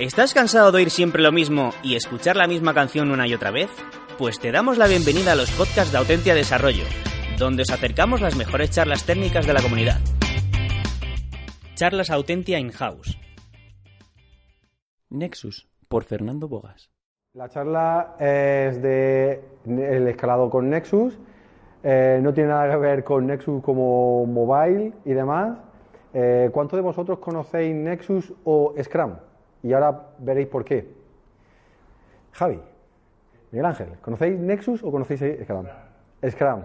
¿Estás cansado de oír siempre lo mismo y escuchar la misma canción una y otra vez? Pues te damos la bienvenida a los podcasts de Autentia Desarrollo, donde os acercamos las mejores charlas técnicas de la comunidad. Charlas Autentia In-House. Nexus, por Fernando Bogas. La charla es de el escalado con Nexus. Eh, no tiene nada que ver con Nexus como mobile y demás. Eh, ¿Cuántos de vosotros conocéis Nexus o Scrum? Y ahora veréis por qué. Javi, Miguel Ángel, ¿conocéis Nexus o conocéis Scrum? Scrum.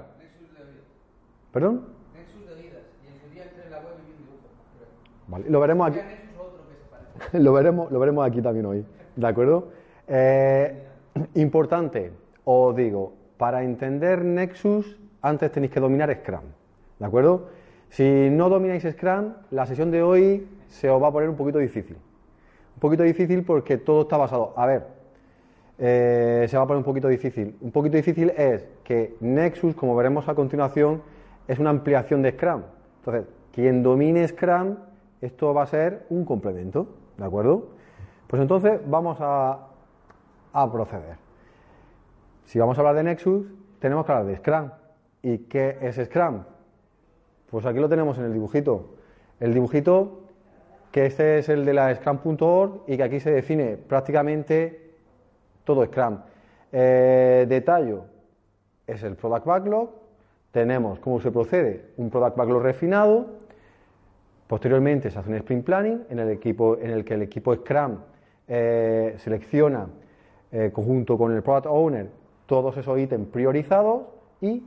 ¿Perdón? Nexus de vidas. Y en su día en la web y un dibujo. Vale, lo veremos aquí. Lo, veremos, lo veremos aquí también hoy. ¿De acuerdo? Eh, importante, os digo, para entender Nexus, antes tenéis que dominar Scrum. ¿De acuerdo? Si no domináis Scrum, la sesión de hoy se os va a poner un poquito difícil. Un poquito difícil porque todo está basado. A ver, eh, se va a poner un poquito difícil. Un poquito difícil es que Nexus, como veremos a continuación, es una ampliación de Scrum. Entonces, quien domine Scrum, esto va a ser un complemento, ¿de acuerdo? Pues entonces vamos a, a proceder. Si vamos a hablar de Nexus, tenemos que hablar de Scrum. ¿Y qué es Scrum? Pues aquí lo tenemos en el dibujito. El dibujito, que este es el de la Scrum.org y que aquí se define prácticamente todo Scrum. Eh, detallo es el Product Backlog. Tenemos cómo se procede, un Product Backlog refinado. Posteriormente se hace un Sprint Planning en el, equipo, en el que el equipo Scrum eh, selecciona eh, conjunto con el Product Owner todos esos ítems priorizados y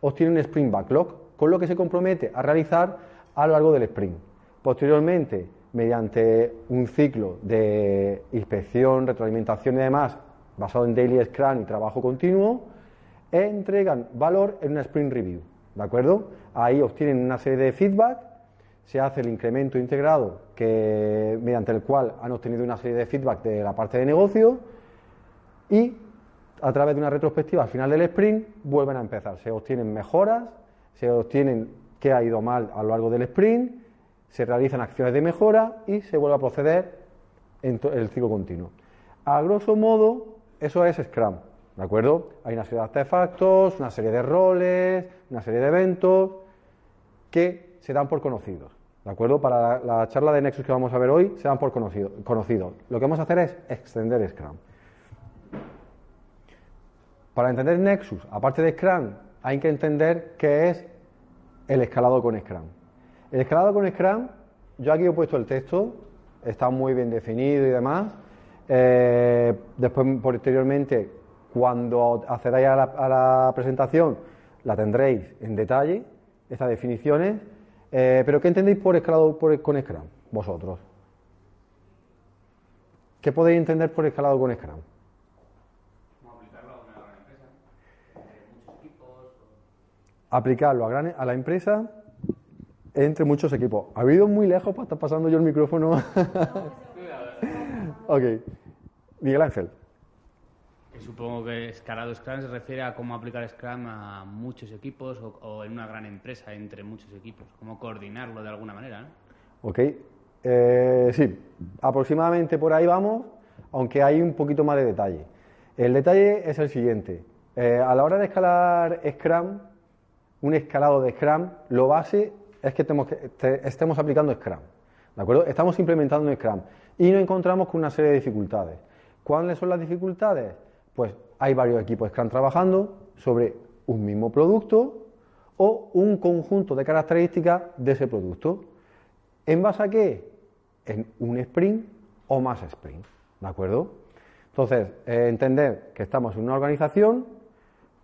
obtiene un Sprint Backlog, con lo que se compromete a realizar a lo largo del sprint. Posteriormente, mediante un ciclo de inspección, retroalimentación y demás, basado en Daily Scrum y trabajo continuo, entregan valor en una Sprint Review. ¿De acuerdo? Ahí obtienen una serie de feedback, se hace el incremento integrado que, mediante el cual han obtenido una serie de feedback de la parte de negocio y a través de una retrospectiva al final del sprint vuelven a empezar. Se obtienen mejoras, se obtienen qué ha ido mal a lo largo del sprint, se realizan acciones de mejora y se vuelve a proceder en el ciclo continuo. A grosso modo, eso es Scrum, ¿de acuerdo? Hay una serie de artefactos, una serie de roles, una serie de eventos que se dan por conocidos, ¿de acuerdo? Para la, la charla de Nexus que vamos a ver hoy, se dan por conocido, conocidos. Lo que vamos a hacer es extender Scrum. Para entender Nexus, aparte de Scrum, hay que entender qué es el escalado con Scrum. El escalado con Scrum, yo aquí he puesto el texto, está muy bien definido y demás. Eh, después, posteriormente, cuando accedáis a la, a la, presentación, la tendréis en detalle, estas definiciones. Eh, pero ¿qué entendéis por escalado por, con Scrum, vosotros? ¿Qué podéis entender por escalado con Scrum? aplicarlo a, gran, a, la empresa entre muchos equipos. ¿Ha habido muy lejos para estar pasando yo el micrófono? ok. Miguel Ángel. Supongo que escalado Scrum se refiere a cómo aplicar Scrum a muchos equipos o, o en una gran empresa entre muchos equipos, cómo coordinarlo de alguna manera. ¿no? Ok. Eh, sí, aproximadamente por ahí vamos, aunque hay un poquito más de detalle. El detalle es el siguiente. Eh, a la hora de escalar Scrum, un escalado de Scrum, lo base es que, estemos, aplicando Scrum. ¿De acuerdo? Estamos implementando un Scrum y nos encontramos con una serie de dificultades. ¿Cuáles son las dificultades? Pues hay varios equipos Scrum trabajando sobre un mismo producto o un conjunto de características de ese producto. ¿En base a qué? En un sprint o más sprint. ¿De acuerdo? Entonces, eh, entender que estamos en una organización,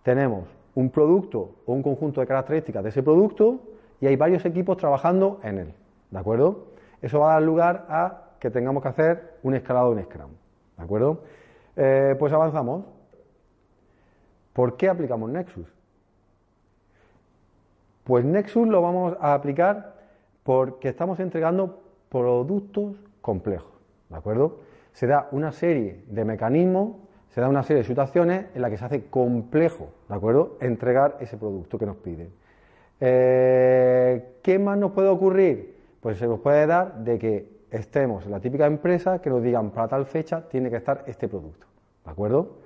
tenemos un producto o un conjunto de características de ese producto y hay varios equipos trabajando en él. ¿De acuerdo? Eso va a dar lugar a que tengamos que hacer un escalado en Scrum. ¿De acuerdo? Eh, pues avanzamos. ¿Por qué aplicamos Nexus? Pues Nexus lo vamos a aplicar porque estamos entregando productos complejos. ¿De acuerdo? Se da una serie de mecanismos se da una serie de situaciones en las que se hace complejo, ¿de acuerdo?, entregar ese producto que nos piden. Eh, ¿Qué más nos puede ocurrir? Pues se nos puede dar de que estemos en la típica empresa que nos digan para tal fecha tiene que estar este producto. ¿De acuerdo?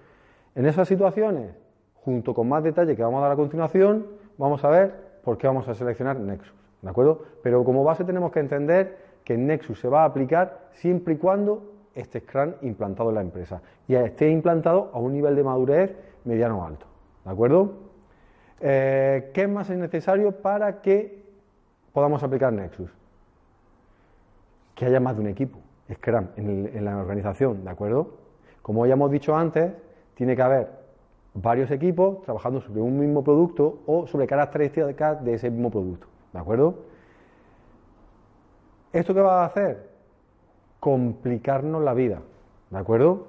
En esas situaciones, junto con más detalle que vamos a dar a continuación, vamos a ver por qué vamos a seleccionar Nexus. ¿De acuerdo? Pero como base tenemos que entender que Nexus se va a aplicar siempre y cuando esté Scrum implantado en la empresa y esté implantado a un nivel de madurez mediano alto. ¿De acuerdo? Eh, ¿Qué más es necesario para que podamos aplicar Nexus? Que haya más de un equipo, Scrum, en, la organización, ¿de acuerdo? Como ya hemos dicho antes, tiene que haber varios equipos trabajando sobre un mismo producto o sobre características de ese mismo producto, ¿de acuerdo? ¿Esto qué va a hacer? Complicarnos la vida, ¿de acuerdo?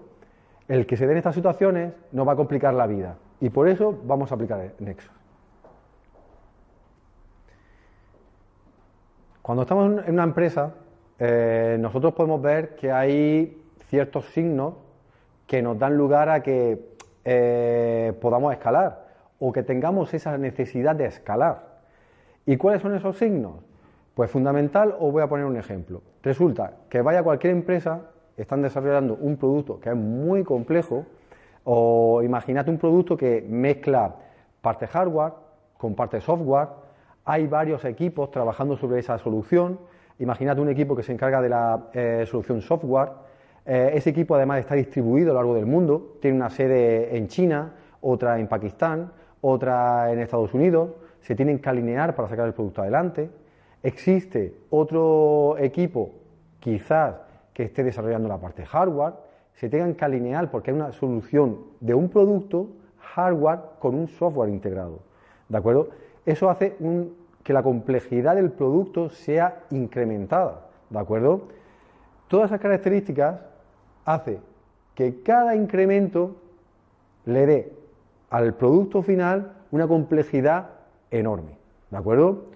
El que se den estas situaciones nos va a complicar la vida y por eso vamos a aplicar Nexus. Cuando estamos en una empresa, eh, nosotros podemos ver que hay ciertos signos que nos dan lugar a que eh, podamos escalar o que tengamos esa necesidad de escalar. ¿Y cuáles son esos signos? Pues fundamental, os voy a poner un ejemplo. Resulta que vaya cualquier empresa, están desarrollando un producto que es muy complejo, o imagínate un producto que mezcla parte hardware con parte software, hay varios equipos trabajando sobre esa solución, imagínate un equipo que se encarga de la eh, solución software, eh, ese equipo además está distribuido a lo largo del mundo, tiene una sede en China, otra en Pakistán, otra en Estados Unidos, se tienen que alinear para sacar el producto adelante. Existe otro equipo, quizás, que esté desarrollando la parte hardware, se tengan que alinear porque hay una solución de un producto hardware con un software integrado. ¿De acuerdo? Eso hace que la complejidad del producto sea incrementada. ¿De acuerdo? Todas esas características hace que cada incremento le dé al producto final una complejidad enorme. ¿De acuerdo?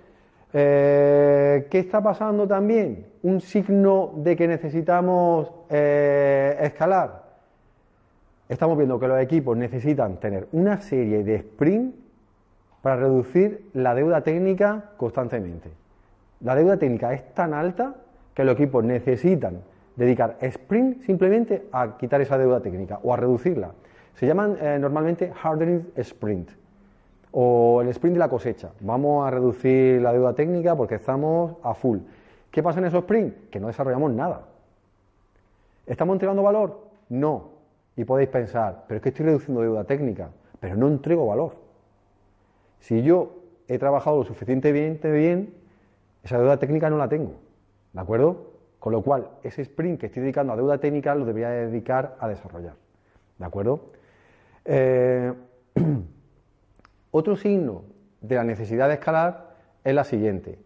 Eh, ¿Qué está pasando también? Un signo de que necesitamos eh, escalar. Estamos viendo que los equipos necesitan tener una serie de sprint para reducir la deuda técnica constantemente. La deuda técnica es tan alta que los equipos necesitan dedicar sprint simplemente a quitar esa deuda técnica o a reducirla. Se llaman eh, normalmente hardening sprint o el sprint de la cosecha. Vamos a reducir la deuda técnica porque estamos a full. ¿Qué pasa en esos sprint? Que no desarrollamos nada. ¿Estamos entregando valor? No. Y podéis pensar, pero es que estoy reduciendo deuda técnica, pero no entrego valor. Si yo he trabajado lo suficientemente bien, esa deuda técnica no la tengo. ¿De acuerdo? Con lo cual, ese sprint que estoy dedicando a deuda técnica lo debería dedicar a desarrollar. ¿De acuerdo? Eh, otro signo de la necesidad de escalar es la siguiente.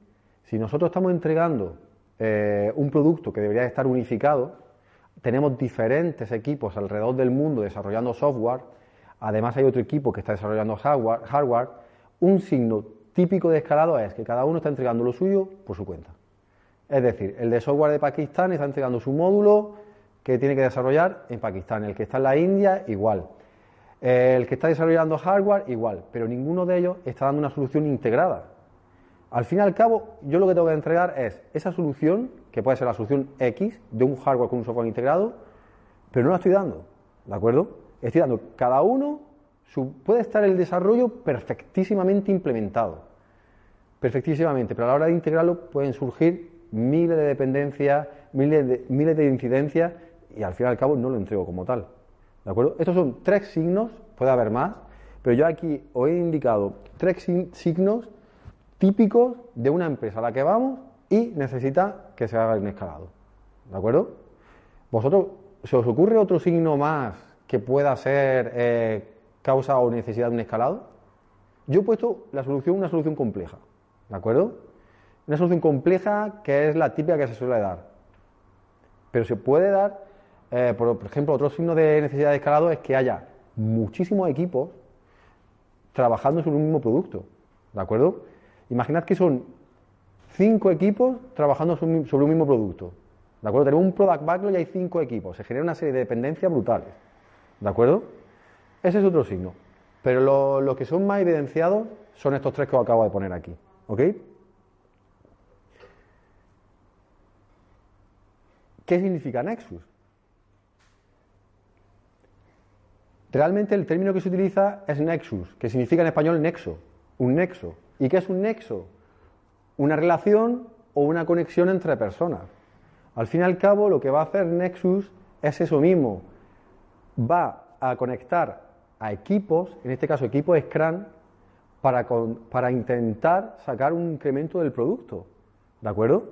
Si nosotros estamos entregando eh, un producto que debería estar unificado, tenemos diferentes equipos alrededor del mundo desarrollando software, además hay otro equipo que está desarrollando hardware, hardware, un signo típico de escalado es que cada uno está entregando lo suyo por su cuenta. Es decir, el de software de Pakistán está entregando su módulo que tiene que desarrollar en Pakistán, el que está en la India igual, el que está desarrollando hardware igual, pero ninguno de ellos está dando una solución integrada. Al fin y al cabo, yo lo que tengo que entregar es esa solución, que puede ser la solución X de un hardware con un software integrado, pero no la estoy dando, ¿de acuerdo? Estoy dando cada uno, puede estar el desarrollo perfectísimamente implementado, perfectísimamente, pero a la hora de integrarlo pueden surgir miles de dependencias, miles de, miles de incidencias y al fin y al cabo no lo entrego como tal, ¿de acuerdo? Estos son tres signos, puede haber más, pero yo aquí os he indicado tres signos típicos de una empresa a la que vamos y necesita que se haga un escalado. ¿De acuerdo? ¿Vosotros se os ocurre otro signo más que pueda ser eh, causa o necesidad de un escalado? Yo he puesto la solución una solución compleja. ¿De acuerdo? Una solución compleja que es la típica que se suele dar. Pero se puede dar, eh, por, por ejemplo, otro signo de necesidad de escalado es que haya muchísimos equipos trabajando sobre un mismo producto. ¿De acuerdo? Imaginad que son cinco equipos trabajando sobre un- mismo producto. ¿De acuerdo? Tenemos un product backlog y hay cinco equipos. Se genera una serie de dependencias brutales. ¿De acuerdo? Ese es otro signo. Pero lo- que son más evidenciados son estos tres que os acabo de poner aquí. ¿Ok? ¿Qué significa Nexus? Realmente el término que se utiliza es Nexus, que significa en español nexo, un nexo. ¿Y qué es un nexo? Una relación o una conexión entre personas. Al fin y al cabo, lo que va a hacer Nexus es eso mismo. Va a conectar a equipos, en este caso equipos Scrum, para, para intentar sacar un incremento del producto. ¿De acuerdo?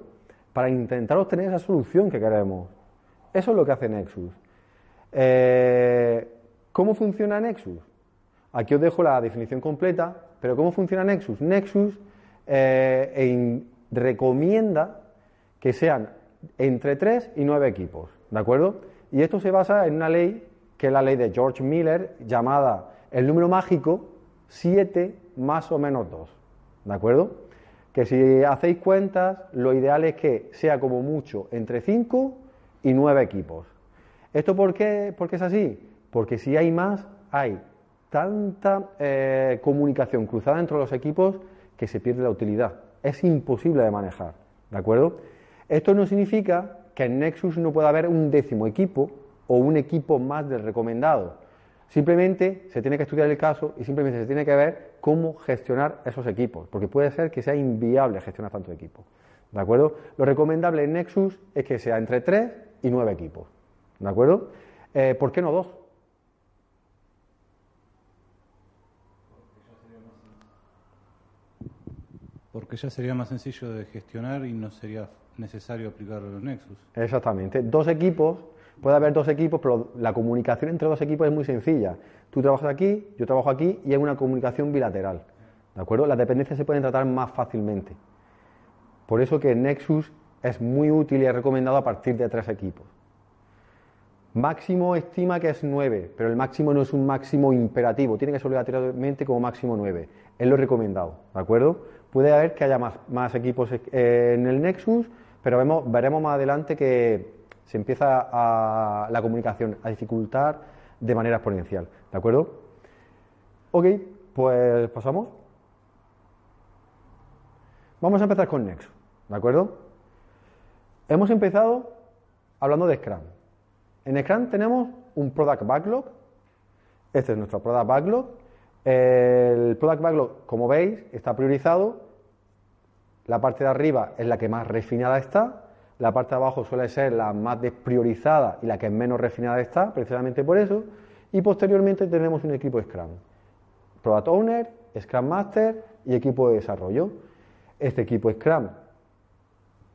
Para intentar obtener esa solución que queremos. Eso es lo que hace Nexus. Eh, ¿Cómo funciona Nexus? Aquí os dejo la definición completa, pero ¿cómo funciona Nexus? Nexus eh, en- recomienda que sean entre 3 y 9 equipos, ¿de acuerdo? Y esto se basa en una ley, que es la ley de George Miller, llamada el número mágico 7 más o menos 2, ¿de acuerdo? Que si hacéis cuentas, lo ideal es que sea como mucho entre 5 y 9 equipos. ¿Esto por qué, por qué es así? Porque si hay más, hay tanta eh, comunicación cruzada entre los equipos que se pierde la utilidad. Es imposible de manejar, ¿de acuerdo? Esto no significa que en Nexus no pueda haber un décimo equipo o un equipo más del recomendado. Simplemente se tiene que estudiar el caso y simplemente se tiene que ver cómo gestionar esos equipos, porque puede ser que sea inviable gestionar tantos equipos. ¿De acuerdo? Lo recomendable en Nexus es que sea entre 3 y 9 equipos. ¿De acuerdo? Eh, ¿Por qué no dos? Porque ya sería más sencillo de gestionar y no sería necesario aplicar los Nexus. Exactamente. Dos equipos, puede haber dos equipos, pero la comunicación entre dos equipos es muy sencilla. Tú trabajas aquí, yo trabajo aquí y hay una comunicación bilateral. ¿De acuerdo? Las dependencias se pueden tratar más fácilmente. Por eso que Nexus es muy útil y es recomendado a partir de tres equipos. Máximo estima que es 9, pero el máximo no es un máximo imperativo, tiene que ser obligatoriamente como máximo 9. Es lo recomendado, ¿de acuerdo? Puede haber que haya más, equipos eh, en el Nexus, pero veremos más adelante que se empieza a, la comunicación a dificultar de manera exponencial, ¿de acuerdo? Ok, pues pasamos. Vamos a empezar con Nexus, ¿de acuerdo? Hemos empezado hablando de Scrum. En Scrum tenemos un Product Backlog. Este es nuestro Product Backlog. El Product Backlog, como veis, está priorizado. La parte de arriba es la que más refinada está. La parte de abajo suele ser la más despriorizada y la que menos refinada está, precisamente por eso. Y posteriormente tenemos un equipo Scrum. Product Owner, Scrum Master y equipo de desarrollo. Este equipo Scrum,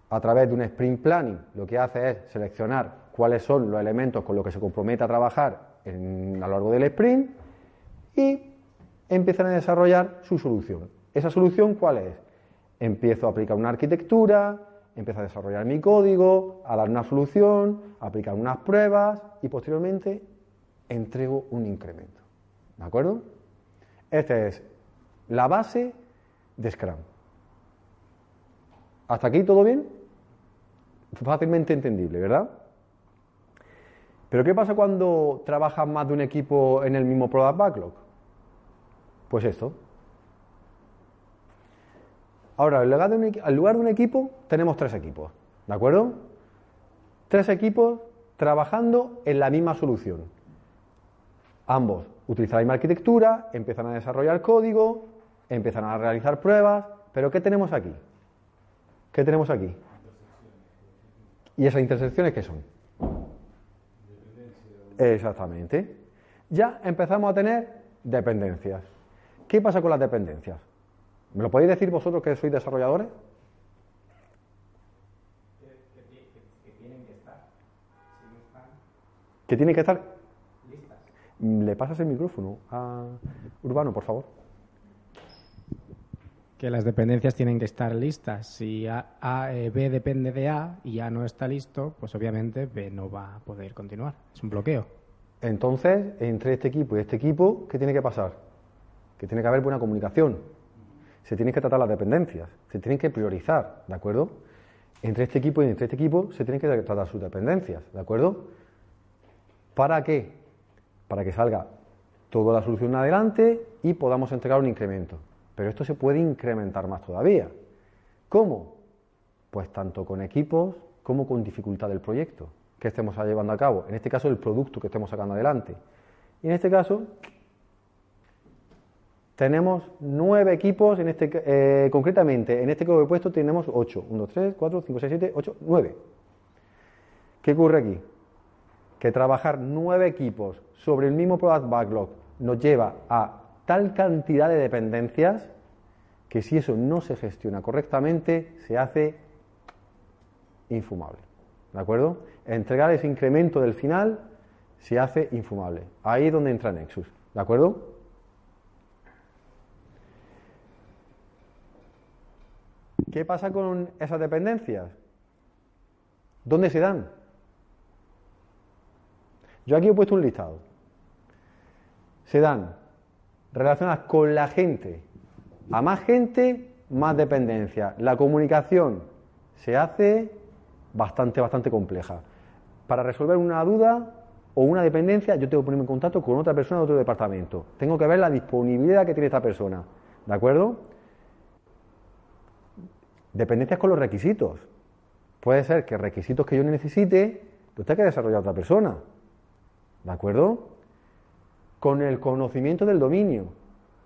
a través de un Sprint Planning, lo que hace es seleccionar cuáles son los elementos con los que se compromete a trabajar a lo largo del sprint y empiezan a desarrollar su solución. ¿Esa solución cuál es? Empiezo a aplicar una arquitectura, empiezo a desarrollar mi código, a dar una solución, a aplicar unas pruebas y posteriormente entrego un incremento. ¿De acuerdo? Esta es la base de Scrum. ¿Hasta aquí todo bien? Fácilmente entendible, ¿verdad? Pero ¿qué pasa cuando trabajas más de un equipo en el mismo Product Backlog? Pues esto. Ahora, en lugar de un equipo, tenemos tres equipos, ¿de acuerdo? Tres equipos trabajando en la misma solución. Ambos utilizan la misma arquitectura, empiezan a desarrollar código, empiezan a realizar pruebas, pero ¿qué tenemos aquí? ¿Qué tenemos aquí? ¿Y esas intersecciones qué son? Exactamente. Ya empezamos a tener dependencias. ¿Qué pasa con las dependencias? ¿Me lo podéis decir vosotros que sois desarrolladores? Que tienen que estar. ¿Le pasas el micrófono a Urbano, por favor? Que las dependencias tienen que estar listas. Si A, A, eh, B depende de A y A no está listo, pues obviamente B no va a poder continuar. Es un bloqueo. Entonces, entre este equipo y este equipo, ¿qué tiene que pasar? Que tiene que haber buena comunicación. Se tienen que tratar las dependencias, se tienen que priorizar, ¿de acuerdo? Entre este equipo y entre este equipo se tienen que tratar sus dependencias, ¿de acuerdo? ¿Para qué? Para que salga toda la solución adelante y podamos entregar un incremento. Pero esto se puede incrementar más todavía. ¿Cómo? Pues tanto con equipos como con dificultad del proyecto que estemos llevando a cabo. En este caso, el producto que estemos sacando adelante. Y en este caso, tenemos nueve equipos, en este, eh, concretamente, en este que puesto tenemos ocho. Uno, dos, tres, cuatro, cinco, seis, siete, ocho, nueve. ¿Qué ocurre aquí? Que trabajar nueve equipos sobre el mismo product backlog nos lleva a tal cantidad de dependencias que si eso no se gestiona correctamente, se hace infumable. ¿De acuerdo? Entregar ese incremento del final se hace infumable. Ahí es donde entra Nexus. ¿De acuerdo? ¿Qué pasa con esas dependencias? ¿Dónde se dan? Yo aquí he puesto un listado. Se dan relacionadas con la gente. A más gente, más dependencia. La comunicación se hace bastante, bastante compleja. Para resolver una duda o una dependencia, yo tengo que ponerme en contacto con otra persona de otro departamento. Tengo que ver la disponibilidad que tiene esta persona. ¿De acuerdo? Dependencias con los requisitos. Puede ser que requisitos que yo necesite los tenga que desarrollar otra persona. ¿De acuerdo? Con el conocimiento del dominio.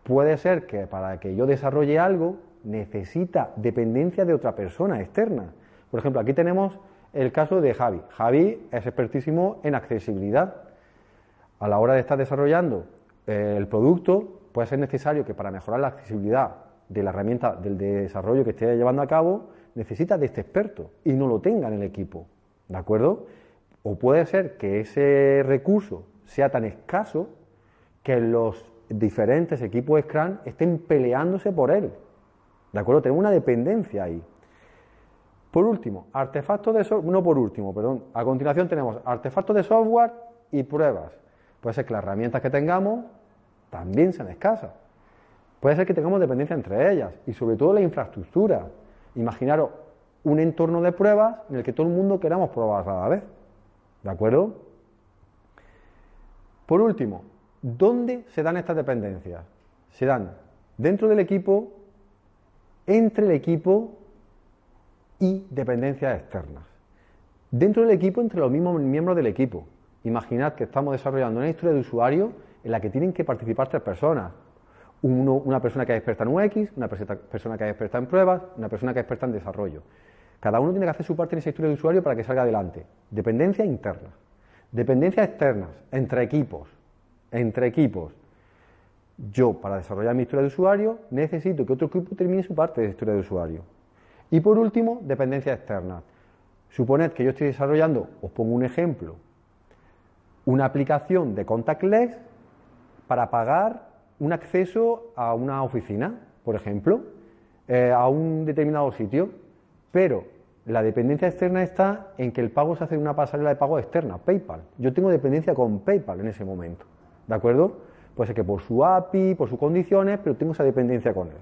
Puede ser que para que yo desarrolle algo necesita dependencia de otra persona externa. Por ejemplo, aquí tenemos el caso de Javi. Javi es expertísimo en accesibilidad. A la hora de estar desarrollando eh, el producto, puede ser necesario que para mejorar la accesibilidad de la herramienta del desarrollo que esté llevando a cabo, necesita de este experto y no lo tenga en el equipo. ¿De acuerdo? O puede ser que ese recurso sea tan escaso que los diferentes equipos Scrum estén peleándose por él. ¿De acuerdo? Tenemos una dependencia ahí. Por último, artefactos de software, no por último, perdón, a continuación tenemos artefactos de software y pruebas. Puede ser que las herramientas que tengamos también sean escasas. Puede ser que tengamos dependencia entre ellas y sobre todo la infraestructura. Imaginaros un entorno de pruebas en el que todo el mundo queramos probar a la vez. ¿De acuerdo? Por último, ¿dónde se dan estas dependencias? Se dan dentro del equipo, entre el equipo y dependencias externas. Dentro del equipo, entre los mismos miembros del equipo. Imaginad que estamos desarrollando una historia de usuario en la que tienen que participar tres personas. Una persona que es experta en UX, una persona que es experta en pruebas, una persona que es experta en desarrollo. Cada uno tiene que hacer su parte en esa historia de usuario para que salga adelante. Dependencias internas. Dependencias externas, entre equipos. Entre equipos. Yo, para desarrollar mi historia de usuario, necesito que otro equipo termine su parte de historia de usuario. Y por último, dependencia externa. Suponed que yo estoy desarrollando, os pongo un ejemplo, una aplicación de contactless para pagar un acceso a una oficina, por ejemplo, eh, a un determinado sitio, pero la dependencia externa está en que el pago se hace en una pasarela de pago externa, PayPal. Yo tengo dependencia con PayPal en ese momento, ¿de acuerdo? Puede ser que por su API, por sus condiciones, pero tengo esa dependencia con él.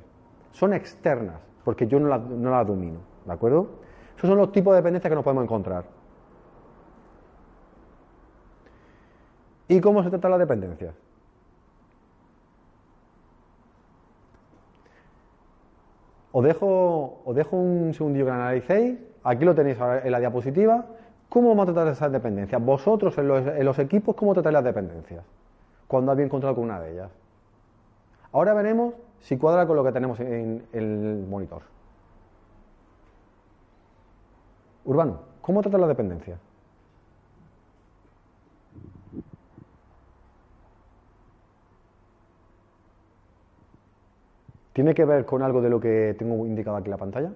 Son externas porque yo no la, domino, ¿de acuerdo? Esos son los tipos de dependencias que nos podemos encontrar. ¿Y cómo se trata la dependencia? Os dejo, un segundillo que analicéis. Aquí lo tenéis en la diapositiva. ¿Cómo vamos a tratar esas dependencias? Vosotros en los, en equipos, ¿cómo tratáis las dependencias? Cuando habéis encontrado con una de ellas. Ahora veremos si cuadra con lo que tenemos en el monitor. Urbano, ¿cómo trata la dependencia? ¿Tiene que ver con algo de lo que tengo indicado aquí en la pantalla?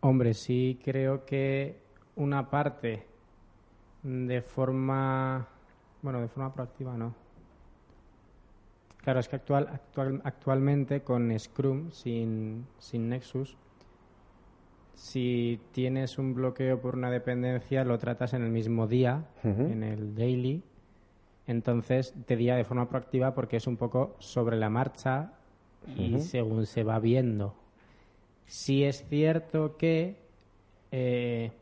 Hombre, sí creo que una parte de forma, bueno, de forma proactiva no, Claro, es que actual, actualmente con Scrum, sin, Nexus, si tienes un bloqueo por una dependencia, lo tratas en el mismo día, en el daily. Entonces te diría de forma proactiva porque es un poco sobre la marcha y según se va viendo. Sí es cierto que eh,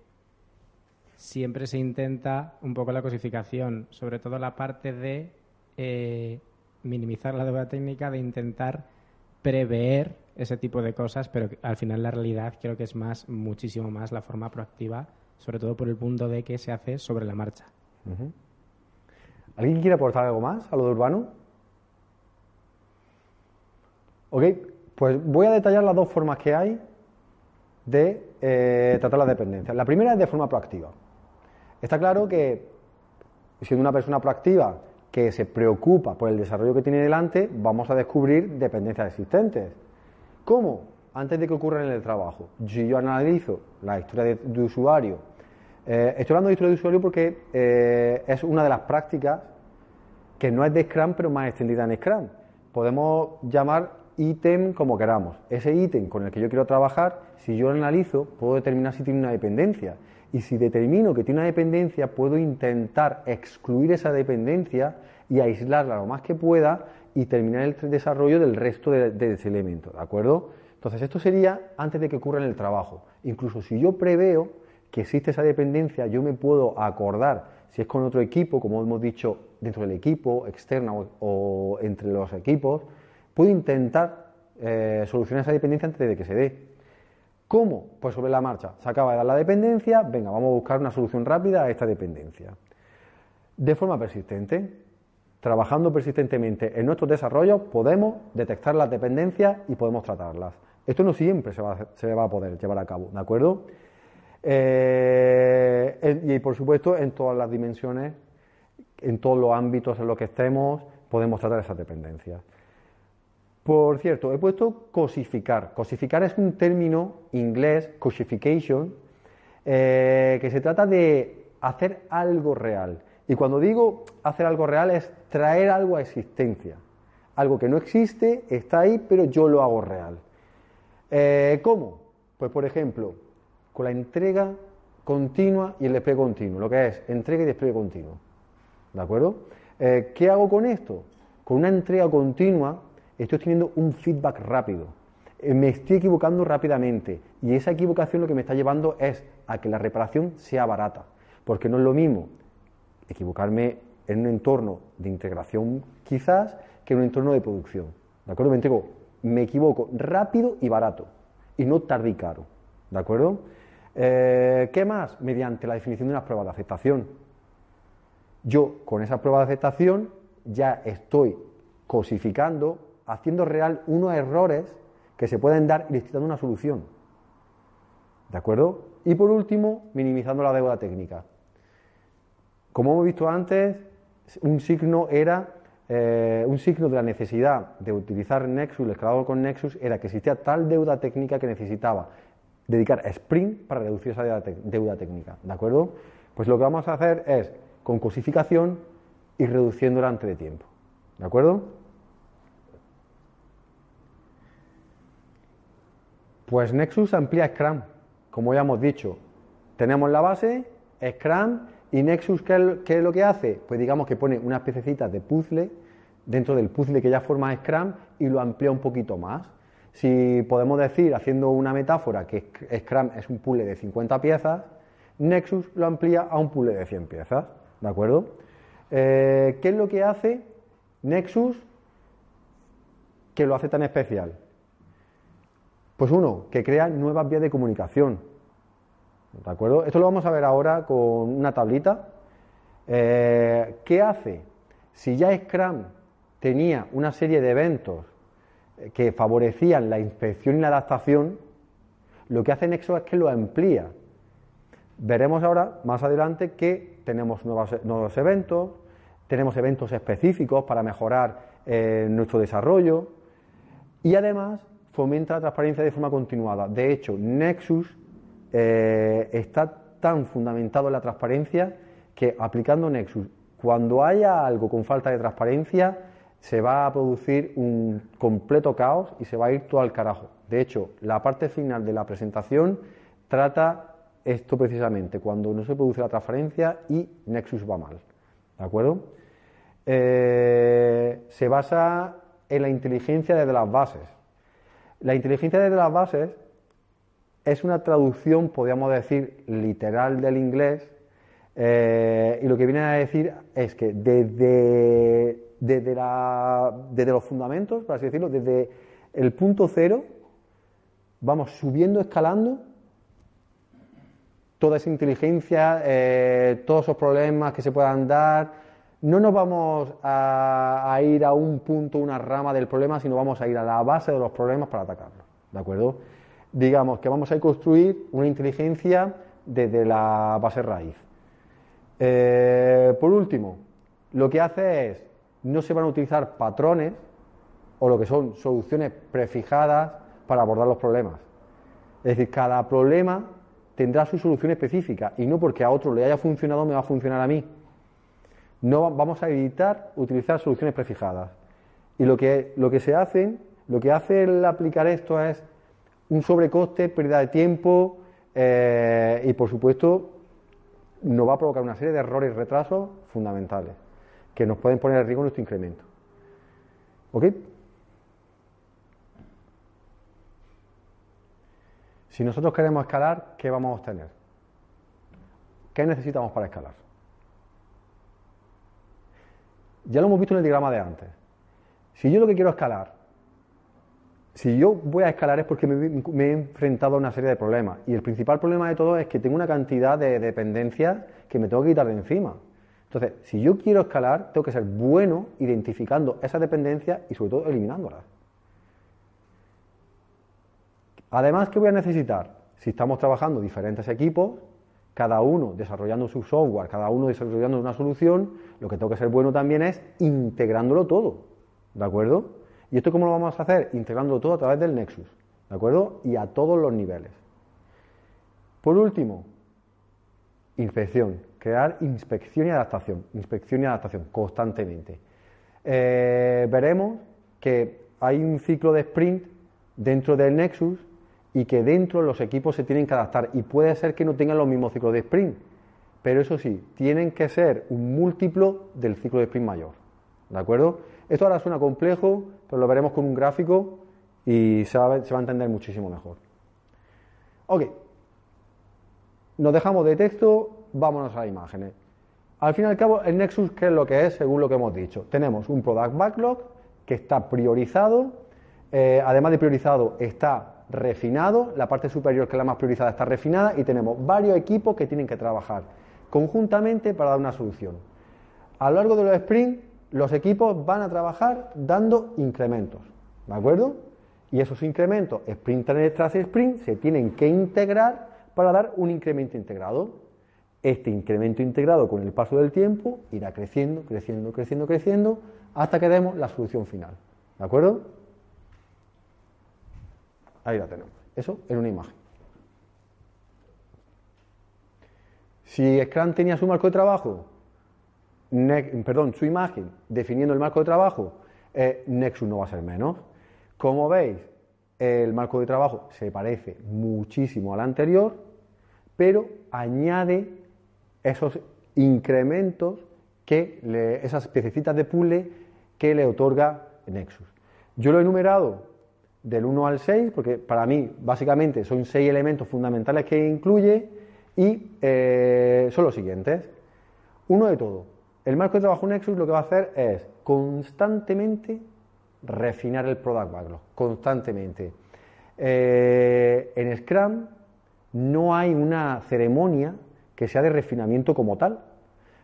siempre se intenta un poco la cosificación, sobre todo la parte de eh, minimizar la deuda técnica de intentar prever ese tipo de cosas, pero al final la realidad creo que es más, muchísimo más la forma proactiva, sobre todo por el punto de que se hace sobre la marcha. ¿Alguien quiere aportar algo más a lo de urbano? Ok, pues voy a detallar las dos formas que hay de eh, tratar las dependencias. La primera es de forma proactiva. Está claro que siendo una persona proactiva que se preocupa por el desarrollo que tiene delante, vamos a descubrir dependencias existentes. ¿Cómo? Antes de que ocurra en el trabajo. Si yo analizo la historia de usuario, eh, estoy hablando de historia de usuario porque eh, es una de las prácticas que no es de Scrum, pero más extendida en Scrum. Podemos llamar ítem como queramos. Ese ítem con el que yo quiero trabajar, si yo lo analizo, puedo determinar si tiene una dependencia. Y si determino que tiene una dependencia, puedo intentar excluir esa dependencia y aislarla lo más que pueda y terminar el desarrollo del resto de, de ese elemento, ¿de acuerdo? Entonces, esto sería antes de que ocurra en el trabajo. Incluso si yo preveo que existe esa dependencia, yo me puedo acordar, si es con otro equipo, como hemos dicho, dentro del equipo, externa o, entre los equipos, puedo intentar eh, solucionar esa dependencia antes de que se dé. ¿Cómo? Pues sobre la marcha. Se acaba de dar la dependencia, venga, vamos a buscar una solución rápida a esta dependencia. De forma persistente, trabajando persistentemente en nuestros desarrollos, podemos detectar las dependencias y podemos tratarlas. Esto no siempre se va a poder llevar a cabo, ¿de acuerdo? Eh, y por supuesto, en todas las dimensiones, en todos los ámbitos en los que estemos, podemos tratar esas dependencias. Por cierto, he puesto cosificar. Cosificar es un término inglés, cosification, eh, que se trata de hacer algo real. Y cuando digo hacer algo real es traer algo a existencia. Algo que no existe, está ahí, pero yo lo hago real. Eh, ¿Cómo? Pues por ejemplo, con la entrega continua y el despliegue continuo, lo que es entrega y despliegue continuo. ¿De acuerdo? Eh, ¿Qué hago con esto? Con una entrega continua estoy teniendo un feedback rápido. Eh, me estoy equivocando rápidamente y esa equivocación lo que me está llevando es a que la reparación sea barata. Porque no es lo mismo equivocarme en un entorno de integración quizás que en un entorno de producción. ¿De acuerdo? Me, entrego- me equivoco rápido y barato y no tarde caro. ¿De acuerdo? Eh, ¿Qué más? Mediante la definición de unas pruebas de aceptación. Yo con esa prueba de aceptación ya estoy cosificando, haciendo real unos errores que se pueden dar y le estoy dando una solución. ¿De acuerdo? Y por último, minimizando la deuda técnica. Como hemos visto antes, un signo era eh, un signo de la necesidad de utilizar Nexus, el escalador con Nexus, era que existía tal deuda técnica que necesitaba dedicar sprint para reducir esa deuda, técnica. ¿De acuerdo? Pues lo que vamos a hacer es, con cosificación, ir reduciéndola antes de tiempo. ¿De acuerdo? Pues Nexus amplía Scrum, como ya hemos dicho. Tenemos la base, Scrum, y Nexus, ¿qué qué es lo que hace? Pues digamos que pone unas piececitas de puzzle dentro del puzzle que ya forma Scrum y lo amplía un poquito más. Si podemos decir, haciendo una metáfora, que Sc- Scrum es un puzzle de 50 piezas, Nexus lo amplía a un puzzle de 100 piezas. ¿De acuerdo? Eh, ¿Qué es lo que hace Nexus que lo hace tan especial? Pues uno, que crea nuevas vías de comunicación. ¿De acuerdo? Esto lo vamos a ver ahora con una tablita. Eh, ¿Qué hace? Si ya Scrum tenía una serie de eventos que favorecían la inspección y la adaptación, lo que hace Nexus es que lo amplía. Veremos ahora, más adelante, que tenemos nuevos, nuevos eventos, tenemos eventos específicos para mejorar eh, nuestro desarrollo y además fomenta la transparencia de forma continuada. De hecho, Nexus eh, está tan fundamentado en la transparencia que aplicando Nexus, cuando haya algo con falta de transparencia, se va a producir un completo caos y se va a ir todo al carajo. De hecho, la parte final de la presentación trata esto precisamente, cuando no se produce la transparencia y Nexus va mal. ¿De acuerdo? Eh, se basa en la inteligencia desde las bases. La inteligencia desde las bases es una traducción, podríamos decir, literal del inglés, eh, y lo que viene a decir es que desde, desde, los fundamentos, por así decirlo, desde el punto cero, vamos subiendo, escalando toda esa inteligencia, eh, todos esos problemas que se puedan dar. No nos vamos a, ir a un punto, una rama del problema, sino vamos a ir a la base de los problemas para atacarlos. ¿De acuerdo? Digamos que vamos a construir una inteligencia desde la base raíz. Eh, por último, lo que hace es, no se van a utilizar patrones o lo que son soluciones prefijadas para abordar los problemas. Es decir, cada problema tendrá su solución específica y no porque a otro le haya funcionado me va a funcionar a mí. No va- vamos a evitar utilizar soluciones prefijadas. Y lo que, lo que se hace, lo que hace el aplicar esto es un sobrecoste, pérdida de tiempo eh, y por supuesto nos va a provocar una serie de errores y retrasos fundamentales que nos pueden poner en riesgo nuestro incremento. ¿Ok? Si nosotros queremos escalar, ¿qué vamos a obtener? ¿Qué necesitamos para escalar? Ya lo hemos visto en el diagrama de antes. Si yo lo que quiero escalar, si yo voy a escalar es porque me, he enfrentado a una serie de problemas. Y el principal problema de todo es que tengo una cantidad de dependencias que me tengo que quitar de encima. Entonces, si yo quiero escalar, tengo que ser bueno identificando esas dependencias y sobre todo eliminándolas. Además, ¿qué voy a necesitar? Si estamos trabajando diferentes equipos, cada uno desarrollando su software, cada uno desarrollando una solución, lo que tengo que ser bueno también es integrándolo todo, ¿de acuerdo? ¿Y esto cómo lo vamos a hacer? Integrándolo todo a través del Nexus, ¿de acuerdo? Y a todos los niveles. Por último, inspección, crear inspección y adaptación, inspección y adaptación constantemente. Eh, veremos que hay un ciclo de sprint dentro del Nexus y que dentro los equipos se tienen que adaptar y puede ser que no tengan los mismos ciclos de sprint, pero eso sí, tienen que ser un múltiplo del ciclo de sprint mayor. ¿De acuerdo? Esto ahora suena complejo, pero lo veremos con un gráfico y se va se va a entender muchísimo mejor. Ok, nos dejamos de texto, vámonos a las imágenes. Al fin y al cabo, el Nexus, ¿qué es lo que es? Según lo que hemos dicho. Tenemos un Product Backlog que está priorizado, eh, además de priorizado, está refinado, la parte superior, que es la más priorizada, está refinada y tenemos varios equipos que tienen que trabajar conjuntamente para dar una solución. A lo largo de los sprints, los equipos van a trabajar dando incrementos, ¿de acuerdo? Y esos incrementos, sprint tras sprint, se tienen que integrar para dar un incremento integrado. Este incremento integrado con el paso del tiempo irá creciendo, creciendo, creciendo, creciendo, hasta que demos la solución final. ¿De acuerdo? Ahí la tenemos. Eso en una imagen. Si Scrum tenía su marco de trabajo, perdón, su imagen definiendo el marco de trabajo, eh, Nexus no va a ser menos. Como veis, el marco de trabajo se parece muchísimo al anterior, pero añade esos incrementos que le- esas piececitas de puzzle que le otorga Nexus. Yo lo he enumerado del 1 al 6, porque para mí básicamente son seis elementos fundamentales que incluye y eh, son los siguientes. Uno de todo. El marco de trabajo Nexus lo que va a hacer es constantemente refinar el product backlog, constantemente. Eh, en Scrum no hay una ceremonia que sea de refinamiento como tal.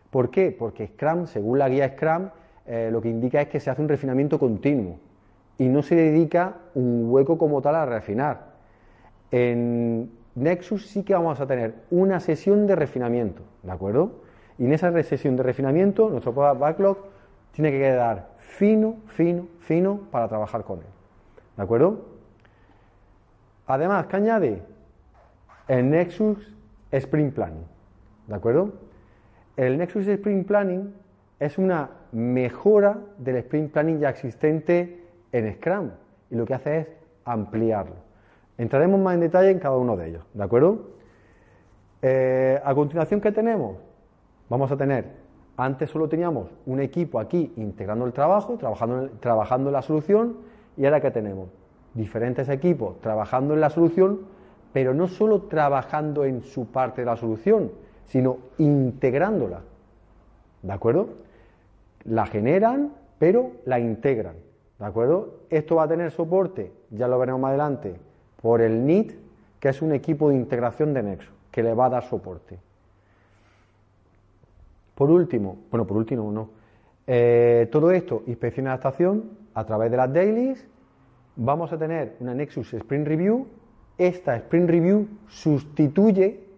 ¿Por qué? Porque Scrum, según la guía Scrum, eh, lo que indica es que se hace un refinamiento continuo y no se dedica un hueco como tal a refinar. En Nexus sí que vamos a tener una sesión de refinamiento, ¿de acuerdo? Y en esa sesión de refinamiento, nuestro backlog tiene que quedar fino, fino, fino para trabajar con él, ¿de acuerdo? Además, ¿qué añade? El Nexus Sprint Planning, ¿de acuerdo? El Nexus Sprint Planning es una mejora del Sprint Planning ya existente en Scrum y lo que hace es ampliarlo. Entraremos más en detalle en cada uno de ellos, ¿de acuerdo? Eh, a continuación, ¿qué tenemos? Vamos a tener, antes solo teníamos un equipo aquí integrando el trabajo, trabajando, trabajando en la solución, y ahora ¿qué tenemos? Diferentes equipos trabajando en la solución, pero no solo trabajando en su parte de la solución, sino integrándola. ¿De acuerdo? La generan, pero la integran. ¿De acuerdo? Esto va a tener soporte, ya lo veremos más adelante, por el NIT, que es un equipo de integración de Nexus, que le va a dar soporte. Por último, bueno, por último no, eh, todo esto, inspección y adaptación, a través de las dailies, vamos a tener una Nexus Sprint Review. Esta Sprint Review sustituye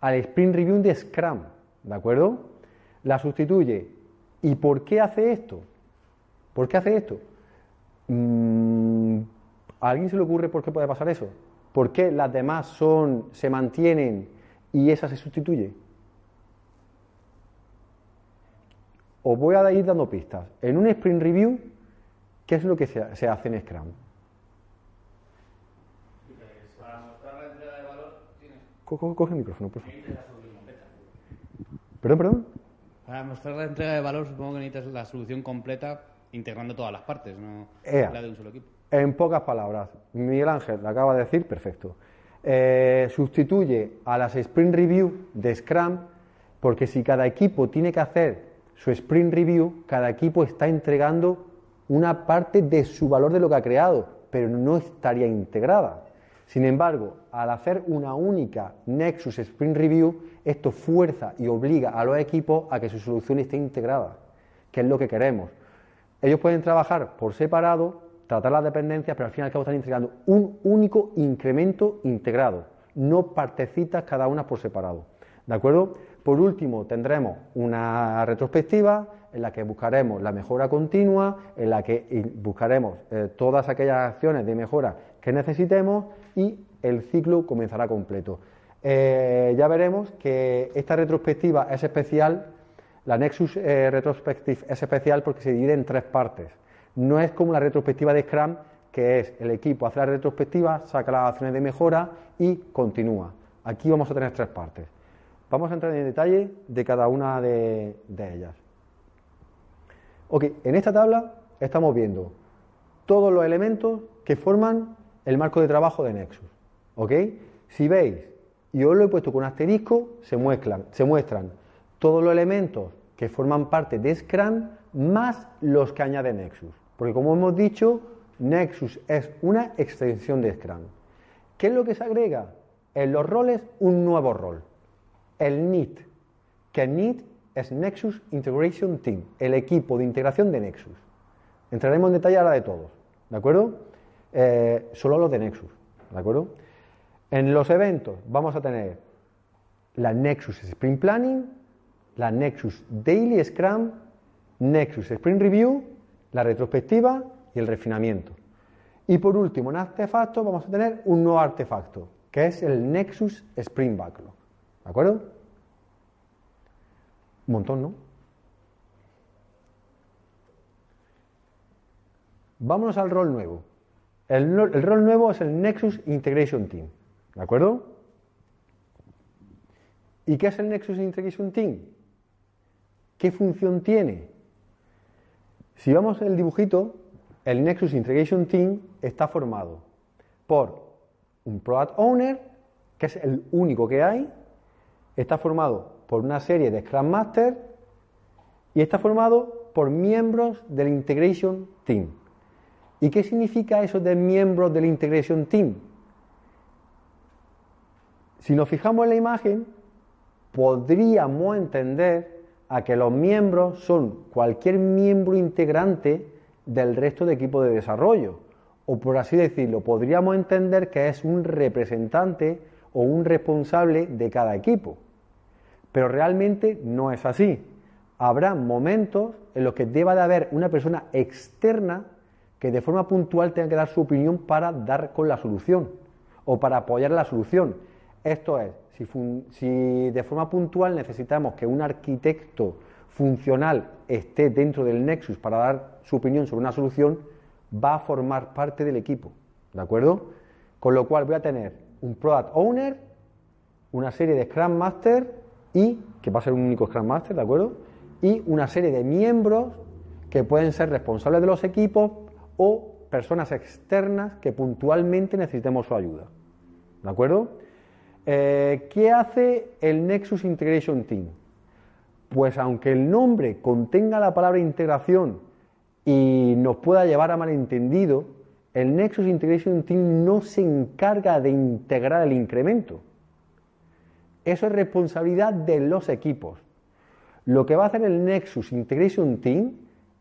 al Sprint Review de Scrum, ¿de acuerdo? La sustituye. ¿Y por qué hace esto? ¿Por qué hace esto? Mm, ¿A alguien se le ocurre por qué puede pasar eso? ¿Por qué las demás son, se mantienen y esa se sustituye? Os voy a ir dando pistas. En un sprint review, ¿qué es lo que se, se hace en Scrum? Co- co- Coge el micrófono, por favor. Perdón, perdón. Para mostrar la entrega de valor supongo que necesitas la solución completa integrando todas las partes, no Ea. la de un solo equipo. En pocas palabras, Miguel Ángel lo acaba de decir, perfecto. Eh, sustituye a las sprint review de Scrum, porque si cada equipo tiene que hacer su sprint review, cada equipo está entregando una parte de su valor de lo que ha creado, pero no estaría integrada. Sin embargo, al hacer una única Nexus Sprint Review, esto fuerza y obliga a los equipos a que su solución esté integrada, que es lo que queremos. Ellos pueden trabajar por separado, tratar las dependencias, pero al fin y al cabo están entregando un único incremento integrado, no partecitas cada una por separado. ¿De acuerdo? Por último, tendremos una retrospectiva en la que buscaremos la mejora continua, en la que buscaremos eh, todas aquellas acciones de mejora que necesitemos y el ciclo comenzará completo. Eh, ya veremos que esta retrospectiva es especial la Nexus eh, Retrospective es especial porque se divide en tres partes. No es como la retrospectiva de Scrum, que es el equipo hace la retrospectiva, saca las acciones de mejora y continúa. Aquí vamos a tener tres partes. Vamos a entrar en detalle de cada una de, de ellas. Ok, en esta tabla estamos viendo todos los elementos que forman el marco de trabajo de Nexus. ¿Ok? Si veis, y os lo he puesto con asterisco, se muestran, se muestran todos los elementos que forman parte de Scrum más los que añade Nexus. Porque como hemos dicho, Nexus es una extensión de Scrum. ¿Qué es lo que se agrega? En los roles un nuevo rol, el NIT, que NIT es Nexus Integration Team, el equipo de integración de Nexus. Entraremos en detalle ahora de todos, ¿de acuerdo? Eh, solo los de Nexus, ¿de acuerdo? En los eventos vamos a tener la Nexus Sprint Planning, la Nexus Daily Scrum, Nexus Sprint Review, la retrospectiva y el refinamiento. Y por último, en artefactos vamos a tener un nuevo artefacto, que es el Nexus Sprint Backlog. ¿De acuerdo? Un montón, ¿no? Vámonos al rol nuevo. El, rol nuevo es el Nexus Integration Team. ¿De acuerdo? ¿Y qué es el Nexus Integration Team? ¿Qué función tiene? Si vamos el dibujito, el Nexus Integration Team está formado por un Product Owner, que es el único que hay, está formado por una serie de Scrum Master y está formado por miembros del Integration Team. ¿Y qué significa eso de miembros del Integration Team? Si nos fijamos en la imagen, podríamos entender a que los miembros son cualquier miembro integrante del resto de equipo de desarrollo. O por así decirlo, podríamos entender que es un representante o un responsable de cada equipo. Pero realmente no es así. Habrá momentos en los que deba de haber una persona externa que de forma puntual tenga que dar su opinión para dar con la solución o para apoyar la solución. Esto es, si, si de forma puntual necesitamos que un arquitecto funcional esté dentro del Nexus para dar su opinión sobre una solución, va a formar parte del equipo. ¿De acuerdo? Con lo cual voy a tener un Product Owner, una serie de Scrum Master y, que va a ser un único Scrum Master, ¿de acuerdo? Y una serie de miembros que pueden ser responsables de los equipos o personas externas que puntualmente necesitemos su ayuda. ¿De acuerdo? Eh, ¿Qué hace el Nexus Integration Team? Pues aunque el nombre contenga la palabra integración y nos pueda llevar a malentendido, el Nexus Integration Team no se encarga de integrar el incremento. Eso es responsabilidad de los equipos. Lo que va a hacer el Nexus Integration Team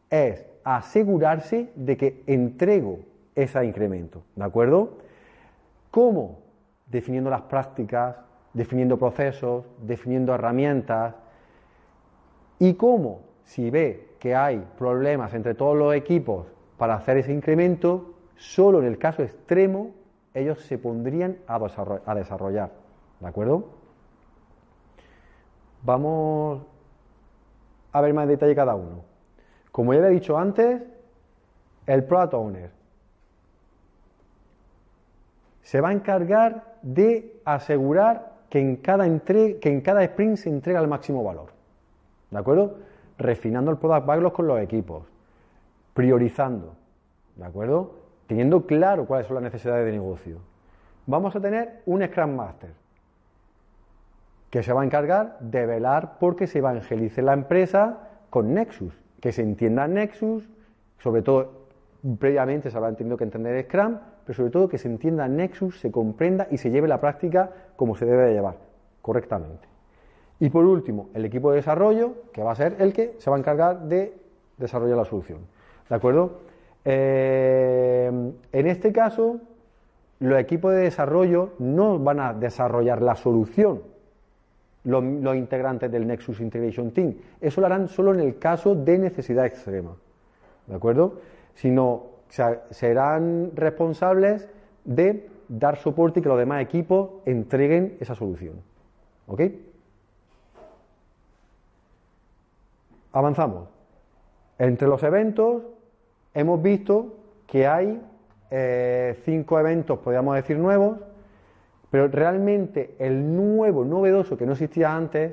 es asegurarse de que entrego ese incremento. ¿De acuerdo? ¿Cómo? Definiendo las prácticas, definiendo procesos, definiendo herramientas. ¿Y cómo? Si ve que hay problemas entre todos los equipos para hacer ese incremento, solo en el caso extremo ellos se pondrían a desarro- a desarrollar. ¿De acuerdo? Vamos a ver más detalle cada uno. Como ya había dicho antes, el Product Owner se va a encargar de asegurar que en cada, entre- que en cada sprint se entrega el máximo valor. ¿De acuerdo? Refinando el Product Backlog con los equipos, priorizando, ¿de acuerdo? Teniendo claro cuáles son las necesidades de negocio. Vamos a tener un Scrum Master que se va a encargar de velar porque se evangelice la empresa con Nexus, que se entienda Nexus, sobre todo previamente se habrá tenido que entender Scrum, pero sobre todo que se entienda Nexus, se comprenda y se lleve la práctica como se debe de llevar, correctamente. Y por último, el equipo de desarrollo, que va a ser el que se va a encargar de desarrollar la solución. ¿De acuerdo? Eh, en este caso, los equipos de desarrollo no van a desarrollar la solución, los, integrantes del Nexus Integration Team. Eso lo harán solo en el caso de necesidad extrema. ¿De acuerdo? Sino se- serán responsables de dar soporte y que los demás equipos entreguen esa solución. ¿Ok? Avanzamos. Entre los eventos hemos visto que hay eh, cinco eventos, podríamos decir, nuevos, pero realmente el nuevo, novedoso que no existía antes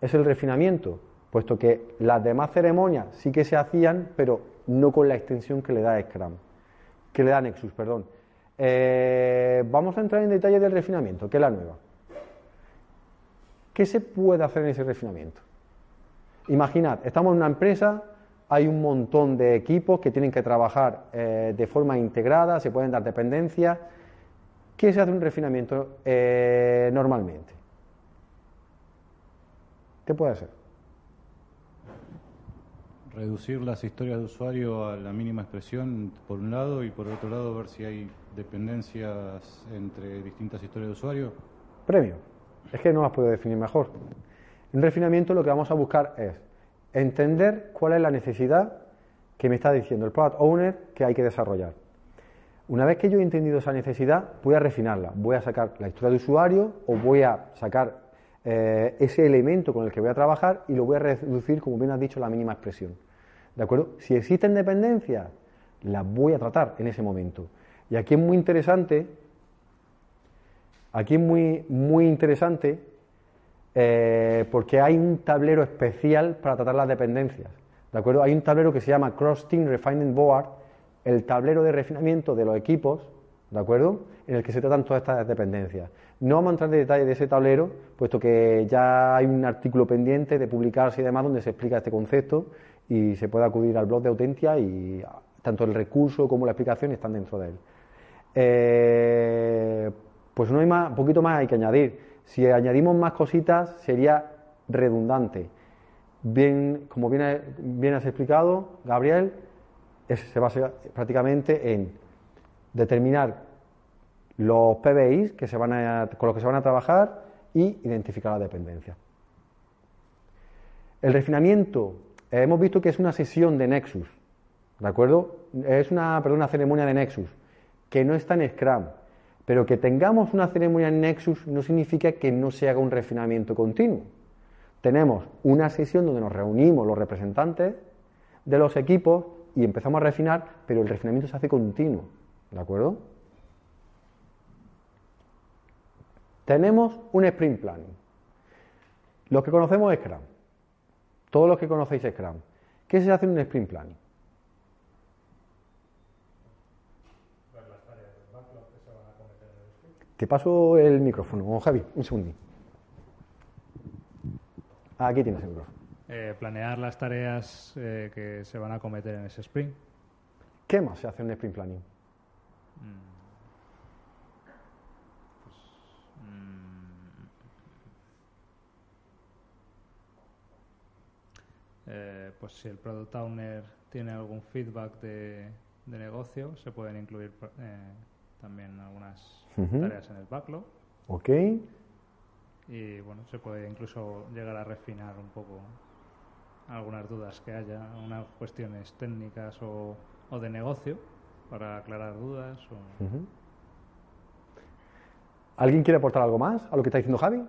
es el refinamiento, puesto que las demás ceremonias sí que se hacían, pero no con la extensión que le da Scrum, que le da Nexus, perdón. Eh, vamos a entrar en detalle del refinamiento, que es la nueva. ¿Qué se puede hacer en ese refinamiento? Imaginad, estamos en una empresa, hay un montón de equipos que tienen que trabajar eh, de forma integrada, se pueden dar dependencias. ¿Qué se hace un refinamiento eh, normalmente? ¿Qué puede ser? Reducir las historias de usuario a la mínima expresión, por un lado, y por otro lado, ver si hay dependencias entre distintas historias de usuario. Premio. Es que no las puedo definir mejor. En refinamiento lo que vamos a buscar es entender cuál es la necesidad que me está diciendo el product owner que hay que desarrollar. Una vez que yo he entendido esa necesidad, voy a refinarla. Voy a sacar la historia de usuario o voy a sacar eh, ese elemento con el que voy a trabajar y lo voy a reducir, como bien has dicho, a la mínima expresión. ¿De acuerdo? Si existen dependencias, las voy a tratar en ese momento. Y aquí es muy interesante Aquí es muy, muy interesante eh, porque hay un tablero especial para tratar las dependencias. ¿De acuerdo? Hay un tablero que se llama Cross Team Refinement Board, el tablero de refinamiento de los equipos, ¿de acuerdo? En el que se tratan todas estas dependencias. No vamos a entrar en detalle de ese tablero, puesto que ya hay un artículo pendiente de publicarse y demás donde se explica este concepto y se puede acudir al blog de Autentia y tanto el recurso como la explicación están dentro de él. Eh, pues no hay más, un poquito más hay que añadir. Si añadimos más cositas sería redundante. Bien, como bien, bien has explicado, Gabriel, se basa prácticamente en determinar los PBIs que se van con los que se van a trabajar y identificar la dependencia. El refinamiento, eh, hemos visto que es una sesión de Nexus, ¿de acuerdo? Es una, perdón, una ceremonia de Nexus, que no está en Scrum, pero que tengamos una ceremonia en Nexus no significa que no se haga un refinamiento continuo. Tenemos una sesión donde nos reunimos los representantes de los equipos y empezamos a refinar, pero el refinamiento se hace continuo, ¿de acuerdo? Tenemos un sprint planning. Los que conocemos Scrum. Todos los que conocéis Scrum. ¿Qué se hace en un sprint planning? Te paso el micrófono, Javi, un segundo. Aquí tienes el micrófono. Eh, planear las tareas eh, que se van a cometer en ese sprint. ¿Qué más se hace en un sprint planning? Pues, mm, eh, pues si el product owner tiene algún feedback de, de negocio, se pueden incluir eh, también algunas tareas en el backlog ¿Ok? y bueno, se puede incluso llegar a refinar un poco algunas dudas que haya, unas cuestiones técnicas o, o de negocio para aclarar dudas. O... ¿Alguien quiere aportar algo más a lo que está diciendo Javi?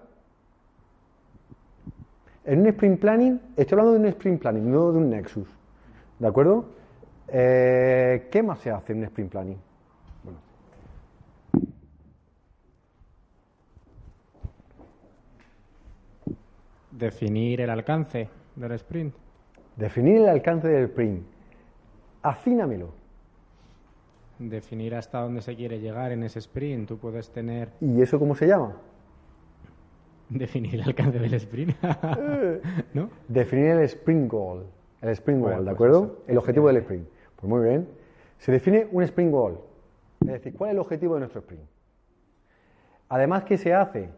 En un sprint planning, estoy hablando de un sprint planning, no de un Nexus. ¿De acuerdo? Eh, ¿Qué más se hace en un sprint planning? Bueno, Definir el alcance del sprint. definir el alcance del sprint. Afínamelo. Definir hasta dónde se quiere llegar en ese sprint. Tú puedes tener. ¿Y eso cómo se llama? Definir el alcance del sprint. ¿No? Definir el sprint goal. El sprint Bueno, goal, ¿de pues acuerdo? eso, el objetivo del sprint. Pues muy bien. Se define un sprint goal. Es decir, ¿cuál es el objetivo de nuestro sprint? Además, ¿qué se hace?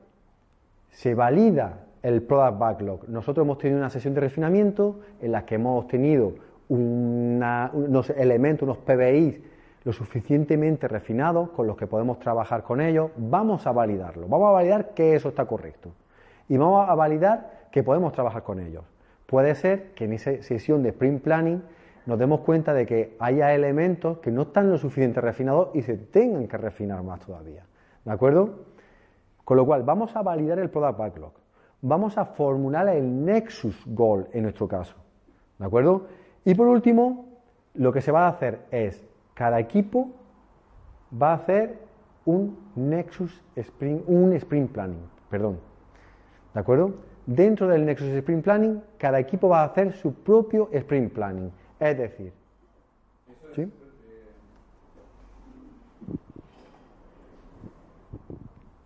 Se valida el product backlog. Nosotros hemos tenido una sesión de refinamiento en la que hemos obtenido una- unos elementos, unos PBIs lo suficientemente refinados con los que podemos trabajar con ellos. Vamos a validarlo. Vamos a validar que eso está correcto. Y vamos a validar que podemos trabajar con ellos. Puede ser que en esa sesión de sprint planning nos demos cuenta de que haya elementos que no están lo suficientemente refinados y se tengan que refinar más todavía. ¿De acuerdo? Con lo cual, vamos a validar el product backlog. Vamos a formular el Nexus Goal en nuestro caso. ¿De acuerdo? Y por último, lo que se va a hacer es, cada equipo va a hacer un Nexus Sprint, un Sprint Planning, perdón. ¿De acuerdo? Dentro del Nexus Sprint Planning, cada equipo va a hacer su propio Sprint Planning. Es decir, ¿sí?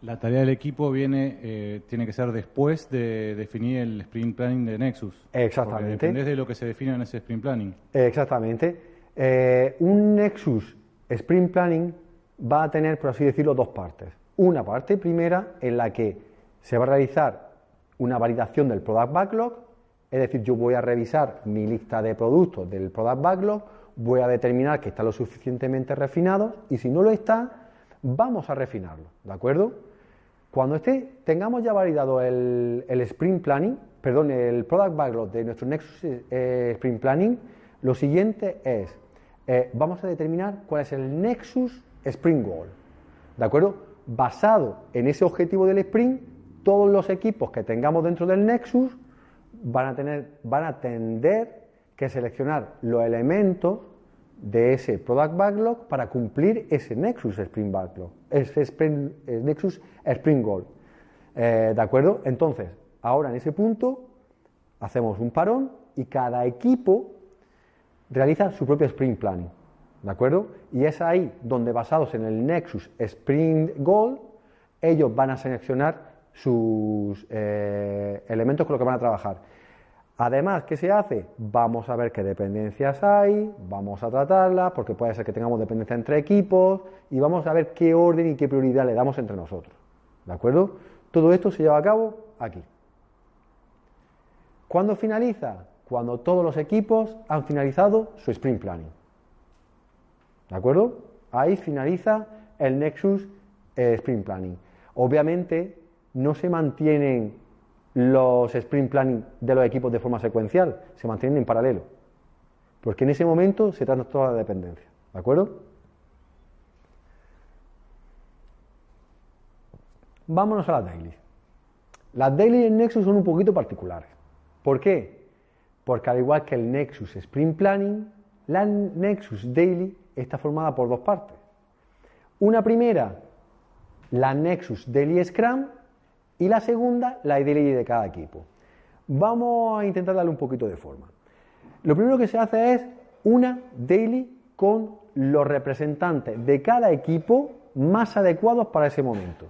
La tarea del equipo viene, eh, tiene que ser después de definir el sprint planning de Nexus. Exactamente. Dependés de lo que se define en ese sprint planning. Exactamente. Eh, un Nexus Sprint Planning va a tener, por así decirlo, dos partes. Una parte primera en la que se va a realizar una validación del Product Backlog, es decir, yo voy a revisar mi lista de productos del Product Backlog, voy a determinar que están lo suficientemente refinados y si no lo está, vamos a refinarlo, ¿de acuerdo? Cuando esté, tengamos ya validado el, Sprint Planning, perdón, el Product Backlog de nuestro Nexus eh, Sprint Planning, lo siguiente es, eh, vamos a determinar cuál es el Nexus Sprint Goal, ¿de acuerdo? Basado en ese objetivo del sprint, todos los equipos que tengamos dentro del Nexus van a, tener, van a tener que seleccionar los elementos de ese Product Backlog para cumplir ese Nexus Sprint Backlog, ese sprint, eh, Nexus Sprint Goal. Eh, ¿De acuerdo? Entonces, ahora en ese punto hacemos un parón y cada equipo realiza su propio sprint planning. ¿De acuerdo? Y es ahí donde, basados en el Nexus Sprint Goal, ellos van a seleccionar sus eh, elementos con los que van a trabajar. Además, ¿qué se hace? Vamos a ver qué dependencias hay, vamos a tratarlas, porque puede ser que tengamos dependencia entre equipos, y vamos a ver qué orden y qué prioridad le damos entre nosotros. ¿De acuerdo? Todo esto se lleva a cabo aquí. ¿Cuándo finaliza? Cuando todos los equipos han finalizado su sprint planning. ¿De acuerdo? Ahí finaliza el Nexus eh, Sprint Planning. Obviamente no se mantienen los sprint planning de los equipos de forma secuencial, se mantienen en paralelo. Porque en ese momento se trata toda la dependencia. ¿De acuerdo? Vámonos a las dailies. Las dailies en Nexus son un poquito particulares. ¿Por qué? Porque al igual que el Nexus Sprint Planning, la Nexus Daily está formada por dos partes. Una primera, la Nexus Daily Scrum, y la segunda, la daily de cada equipo. Vamos a intentar darle un poquito de forma. Lo primero que se hace es una daily con los representantes de cada equipo más adecuados para ese momento.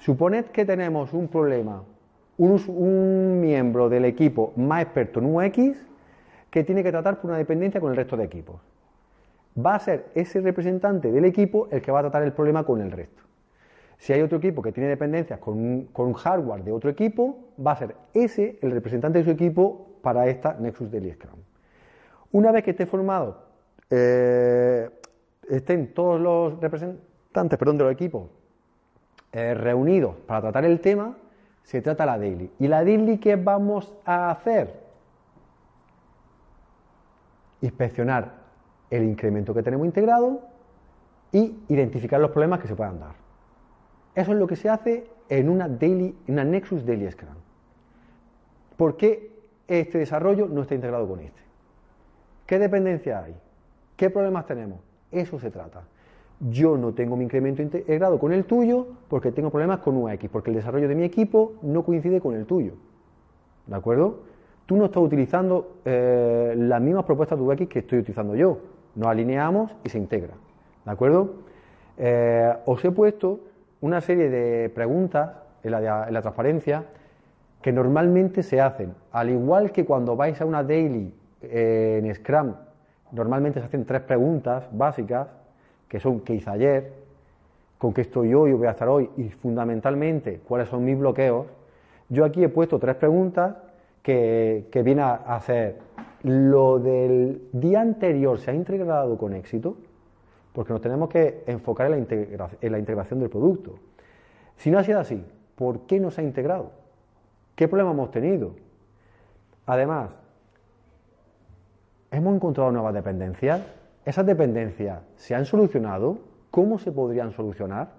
Suponed que tenemos un problema, un, un miembro del equipo más experto en UX que tiene que tratar por una dependencia con el resto de equipos. va a ser ese representante del equipo el que va a tratar el problema con el resto. Si hay otro equipo que tiene dependencias con un, con hardware de otro equipo, va a ser ese el representante de su equipo para esta Nexus Daily Scrum. Una vez que esté formado, eh, estén todos los representantes perdón, de los equipos eh, reunidos para tratar el tema, se trata la daily. ¿Y la daily qué vamos a hacer? Inspeccionar el incremento que tenemos integrado y identificar los problemas que se puedan dar. Eso es lo que se hace en una, daily, una Nexus Daily Scrum. ¿Por qué este desarrollo no está integrado con este? ¿Qué dependencia hay? ¿Qué problemas tenemos? Eso se trata. Yo no tengo mi incremento integrado con el tuyo porque tengo problemas con UX, porque el desarrollo de mi equipo no coincide con el tuyo. ¿De acuerdo? Tú no estás utilizando eh, las mismas propuestas de UX que estoy utilizando yo. Nos alineamos y se integra. ¿De acuerdo? Eh, os he puesto una serie de preguntas en la, en la transparencia que normalmente se hacen. Al igual que cuando vais a una daily eh, en Scrum, normalmente se hacen tres preguntas básicas, que son qué hice ayer, con qué estoy hoy o voy a estar hoy, y fundamentalmente cuáles son mis bloqueos. Yo aquí he puesto tres preguntas que, que vienen a hacer. Lo del día anterior se ha integrado con éxito, porque nos tenemos que enfocar en la, integra en la integración del producto. Si no ha sido así, ¿por qué no se ha integrado? ¿Qué problema hemos tenido? Además, ¿hemos encontrado nuevas dependencias? ¿Esas dependencias se han solucionado? ¿Cómo se podrían solucionar?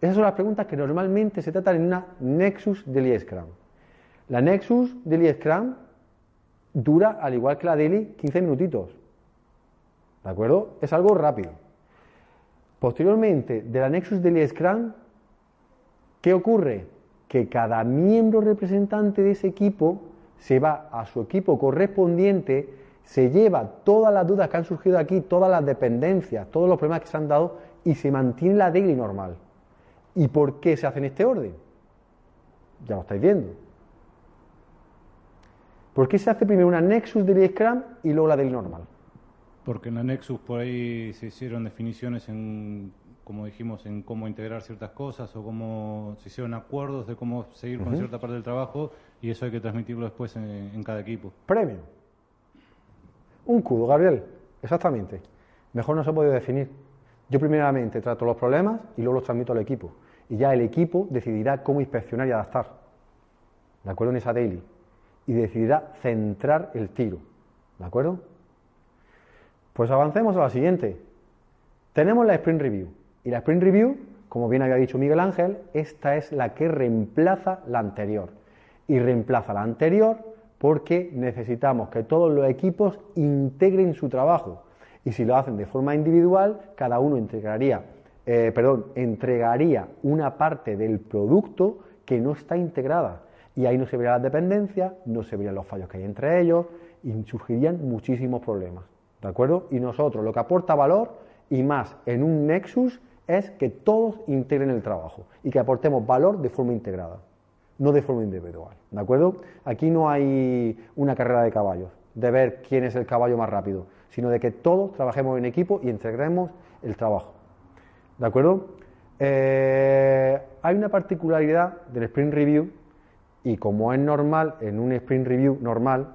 Esas son las preguntas que normalmente se tratan en una Nexus Daily Scrum. La Nexus Daily Scrum dura, al igual que la Daily, 15 minutitos. ¿De acuerdo? Es algo rápido. Posteriormente, de la Nexus Daily Scrum, ¿qué ocurre? Que cada miembro representante de ese equipo se va a su equipo correspondiente, se lleva todas las dudas que han surgido aquí, todas las dependencias, todos los problemas que se han dado y se mantiene la daily normal. ¿Y por qué se hace en este orden? Ya lo estáis viendo. ¿Por qué se hace primero una Nexus Daily Scrum y luego la daily normal? Porque en la Nexus por ahí se hicieron definiciones en, como dijimos, en cómo integrar ciertas cosas o cómo se hicieron acuerdos de cómo seguir con cierta parte del trabajo y eso hay que transmitirlo después en, en cada equipo. Premio. Un cudo, Gabriel. Exactamente. Mejor no se puede definir. Yo primeramente trato los problemas y luego los transmito al equipo. Y ya el equipo decidirá cómo inspeccionar y adaptar. ¿De acuerdo? En esa daily. Y decidirá centrar el tiro. ¿De acuerdo? Pues avancemos a la siguiente. Tenemos la Sprint Review. Y la Sprint Review, como bien había dicho Miguel Ángel, esta es la que reemplaza la anterior. Y reemplaza la anterior porque necesitamos que todos los equipos integren su trabajo. Y si lo hacen de forma individual, cada uno eh, perdón, entregaría una parte del producto que no está integrada. Y ahí no se verían las dependencias, no se verían los fallos que hay entre ellos y surgirían muchísimos problemas. ¿De acuerdo? Y nosotros lo que aporta valor y más en un Nexus es que todos integren el trabajo y que aportemos valor de forma integrada, no de forma individual. ¿De acuerdo? Aquí no hay una carrera de caballos, de ver quién es el caballo más rápido, sino de que todos trabajemos en equipo y integremos el trabajo. ¿De acuerdo? Eh, hay una particularidad del Sprint Review y como es normal en un Sprint Review normal,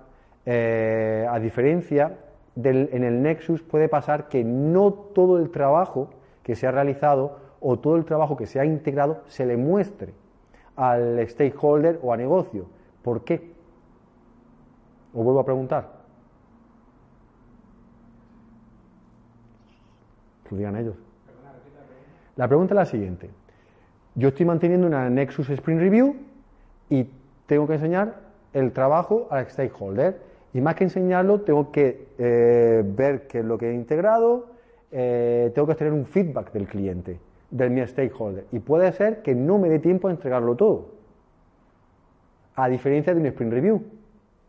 eh, a diferencia del, en el Nexus puede pasar que no todo el trabajo que se ha realizado o todo el trabajo que se ha integrado se le muestre al stakeholder o a negocio. ¿Por qué? Os vuelvo a preguntar. Digan ellos. La pregunta es la siguiente. Yo estoy manteniendo una Nexus Sprint Review y tengo que enseñar el trabajo al stakeholder. Y más que enseñarlo, tengo que eh, ver qué es lo que he integrado, eh, tengo que tener un feedback del cliente, del mi stakeholder. Y puede ser que no me dé tiempo a entregarlo todo. A diferencia de un sprint review,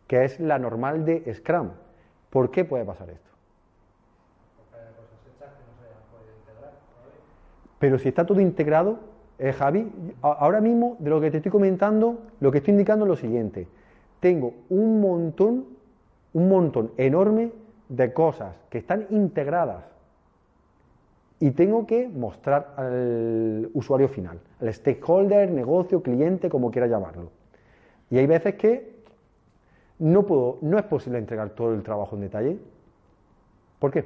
que es la normal de Scrum. ¿Por qué puede pasar esto? Pero si está todo integrado, eh, Javi, ahora mismo de lo que te estoy comentando, lo que estoy indicando es lo siguiente. Tengo un montón, un montón enorme de cosas que están integradas y tengo que mostrar al usuario final, al stakeholder, negocio, cliente, como quiera llamarlo. Y hay veces que no, puedo, no es posible entregar todo el trabajo en detalle. ¿Por qué?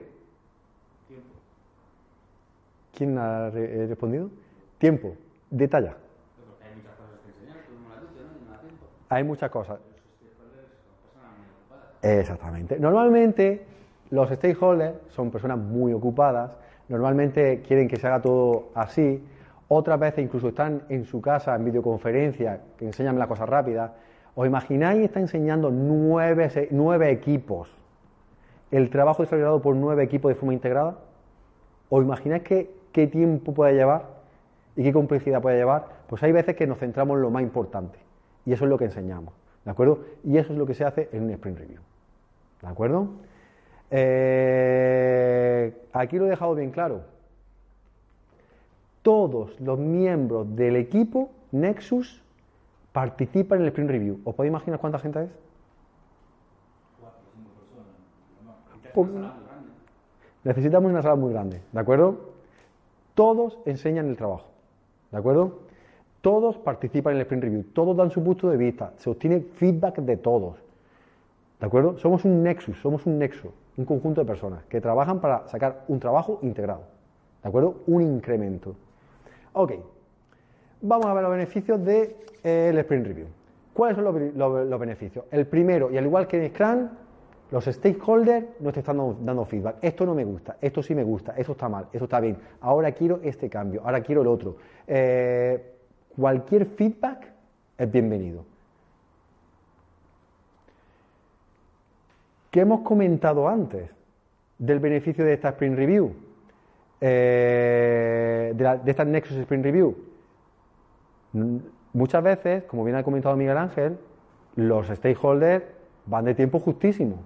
¿Quién ha re- eh, respondido? Tiempo. Detalla. Hay muchas cosas. Exactamente. Normalmente los stakeholders son personas muy ocupadas, normalmente quieren que se haga todo así, otras veces incluso están en su casa en videoconferencia, que enseñan la cosa rápida. ¿Os imagináis está enseñando nueve, nueve equipos? El trabajo desarrollado por nueve equipos de forma integrada. ¿Os imagináis qué, qué tiempo puede llevar y qué complejidad puede llevar? Pues hay veces que nos centramos en lo más importante y eso es lo que enseñamos, ¿de acuerdo? Y eso es lo que se hace en un sprint review, ¿de acuerdo? Eh, aquí lo he dejado bien claro. Todos los miembros del equipo Nexus participan en el sprint review. ¿Os podéis imaginar cuánta gente es? Po- Necesitamos una sala muy grande, ¿de acuerdo? Todos enseñan el trabajo, ¿de acuerdo? Todos participan en el sprint review, todos dan su punto de vista, se obtiene feedback de todos, ¿de acuerdo? Somos un nexus, somos un nexo, un conjunto de personas que trabajan para sacar un trabajo integrado, ¿de acuerdo? Un incremento. Ok, vamos a ver los beneficios del sprint review. ¿Cuáles son los, be- los- los beneficios? El primero, y al igual que en Scrum, los stakeholders nos están dando, dando feedback. Esto no me gusta, esto sí me gusta, esto está mal, esto está bien. Ahora quiero este cambio, ahora quiero el otro. Eh, cualquier feedback es bienvenido. ¿Qué hemos comentado antes del beneficio de esta Sprint Review? Eh, de, la- de esta Nexus Sprint Review. Mm, Muchas veces, como bien ha comentado Miguel Ángel, los stakeholders van de tiempo justísimo.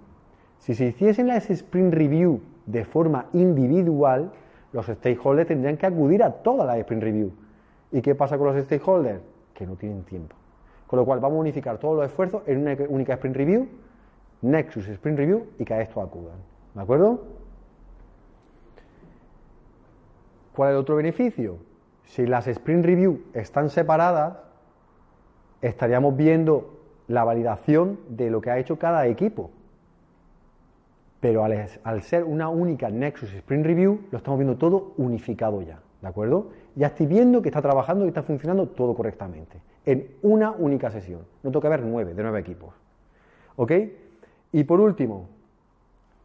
Si se hiciesen las Sprint Review de forma individual, los stakeholders tendrían que acudir a todas las Sprint Review. ¿Y qué pasa con los stakeholders? Que no tienen tiempo. Con lo cual vamos a unificar todos los esfuerzos en una única Sprint Review, Nexus Sprint Review, y que a esto acudan. ¿De acuerdo? ¿Cuál es el otro beneficio? Si las Sprint Review están separadas, estaríamos viendo la validación de lo que ha hecho cada equipo. Pero al, ser una única Nexus Sprint Review, lo estamos viendo todo unificado ya, ¿de acuerdo? Ya estoy viendo que está trabajando y está funcionando todo correctamente, en una única sesión. No que ver nueve, de nueve equipos. ¿Ok? Y por último,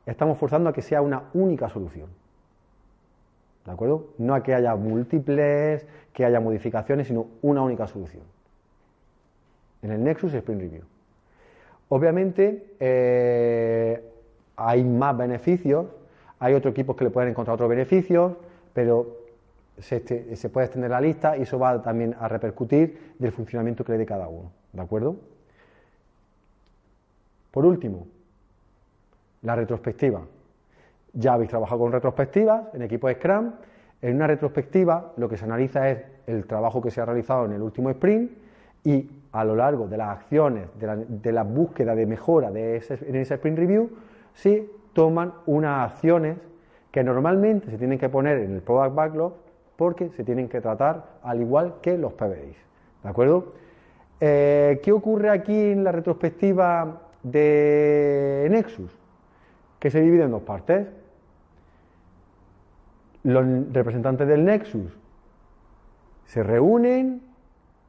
estamos forzando a que sea una única solución. ¿De acuerdo? No a que haya múltiples, que haya modificaciones, sino una única solución. En el Nexus Sprint Review. Obviamente, eh, hay más beneficios, hay otros equipos que le pueden encontrar otros beneficios, pero se, este- se puede extender la lista y eso va también a repercutir del funcionamiento que le dé cada uno. ¿De acuerdo? Por último, la retrospectiva. Ya habéis trabajado con retrospectivas en equipos Scrum. En una retrospectiva lo que se analiza es el trabajo que se ha realizado en el último sprint y a lo largo de las acciones, de la, búsqueda de mejora de ese, en ese sprint review, se toman unas acciones que normalmente se tienen que poner en el product backlog porque se tienen que tratar al igual que los PBIs. ¿De acuerdo? Eh, ¿Qué ocurre aquí en la retrospectiva de Nexus? Que se divide en dos partes. Los representantes del Nexus se reúnen,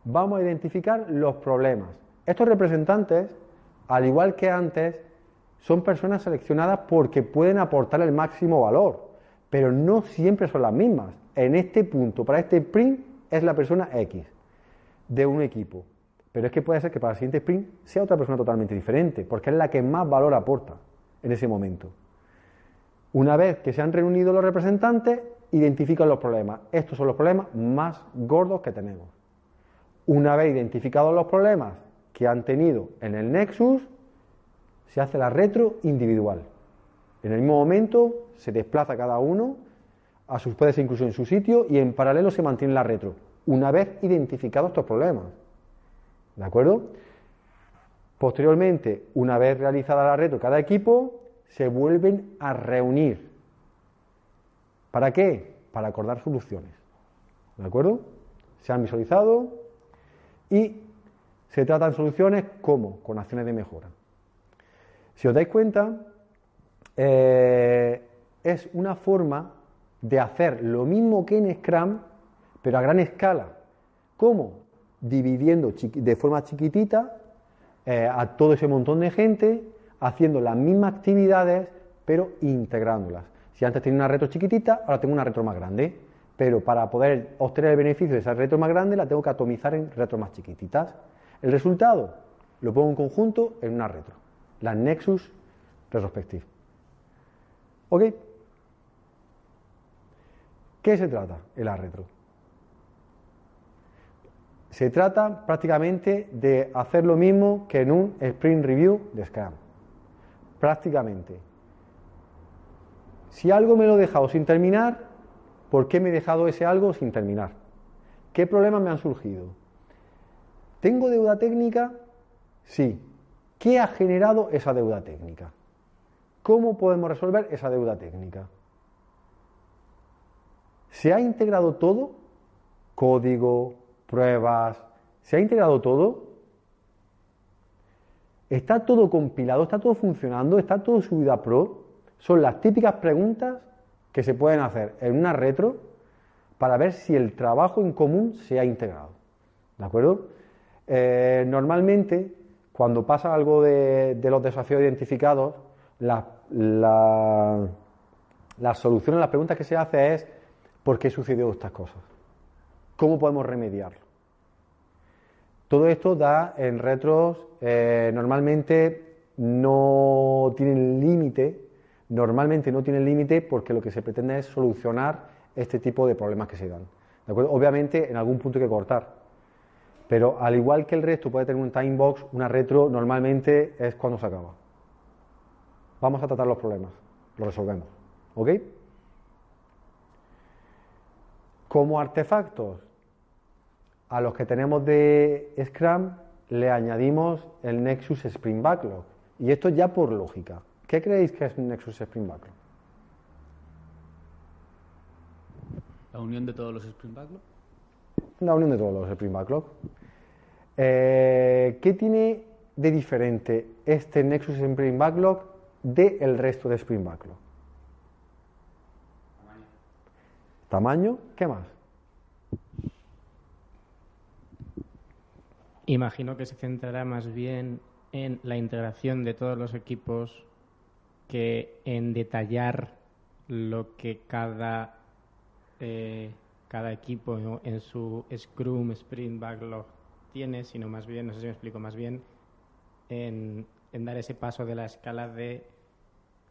vamos a identificar los problemas. Estos representantes, al igual que antes, son personas seleccionadas porque pueden aportar el máximo valor, pero no siempre son las mismas. En este punto, para este sprint, es la persona X de un equipo. Pero es que puede ser que para el siguiente sprint sea otra persona totalmente diferente, porque es la que más valor aporta en ese momento. Una vez que se han reunido los representantes, identifican los problemas. Estos son los problemas más gordos que tenemos. Una vez identificados los problemas que han tenido en el Nexus, se hace la retro individual. En el mismo momento se desplaza cada uno a sus puede ser incluso en su sitio y en paralelo se mantiene la retro. Una vez identificados estos problemas. ¿De acuerdo? Posteriormente, una vez realizada la retro, cada equipo se vuelven a reunir. ¿Para qué? Para acordar soluciones. ¿De acuerdo? Se han visualizado y se tratan soluciones como con acciones de mejora. Si os dais cuenta, eh, es una forma de hacer lo mismo que en Scrum, pero a gran escala. ¿Cómo? Dividiendo de forma chiquitita eh, a todo ese montón de gente, haciendo las mismas actividades, pero integrándolas. Si antes tenía una retro chiquitita, ahora tengo una retro más grande. Pero para poder obtener el beneficio de esa retro más grande, la tengo que atomizar en retro más chiquititas. El resultado lo pongo en conjunto en una retro, la Nexus Retrospective. ¿Ok? ¿Qué se trata el retro? Se trata prácticamente de hacer lo mismo que en un sprint review de Scrum. Prácticamente. Si algo me lo he dejado sin terminar, ¿por qué me he dejado ese algo sin terminar? ¿Qué problemas me han surgido? ¿Tengo deuda técnica? Sí. ¿Qué ha generado esa deuda técnica? ¿Cómo podemos resolver esa deuda técnica? ¿Se ha integrado todo? Código, pruebas, ¿se ha integrado todo? ¿Está todo compilado? ¿Está todo funcionando? ¿Está todo subido a Pro? Son las típicas preguntas que se pueden hacer en una retro para ver si el trabajo en común se ha integrado. ¿De acuerdo? Eh, normalmente, cuando pasa algo de, los desafíos identificados, la, la, solución a las preguntas que se hace es ¿por qué sucedió estas cosas? ¿Cómo podemos remediarlo? Todo esto da en retros, eh, normalmente no tienen límite, normalmente no tienen límite porque lo que se pretende es solucionar este tipo de problemas que se dan. Obviamente en algún punto hay que cortar, pero al igual que el resto puede tener un time box, una retro normalmente es cuando se acaba. Vamos a tratar los problemas, los resolvemos. ¿Ok? Como artefactos, a los que tenemos de Scrum le añadimos el Nexus Spring Backlog. Y esto ya por lógica. ¿Qué creéis que es un Nexus Spring Backlog? ¿La unión de todos los Spring Backlog? La unión de todos los Spring Backlog. Eh, ¿Qué tiene de diferente este Nexus Spring Backlog del resto de Spring Backlog? Tamaño. ¿Tamaño? ¿Qué más? Imagino que se centrará más bien en la integración de todos los equipos que en detallar lo que cada, eh, cada equipo en su Scrum, Sprint, Backlog tiene, sino más bien, no sé si me explico, más bien en, dar ese paso de la escala de...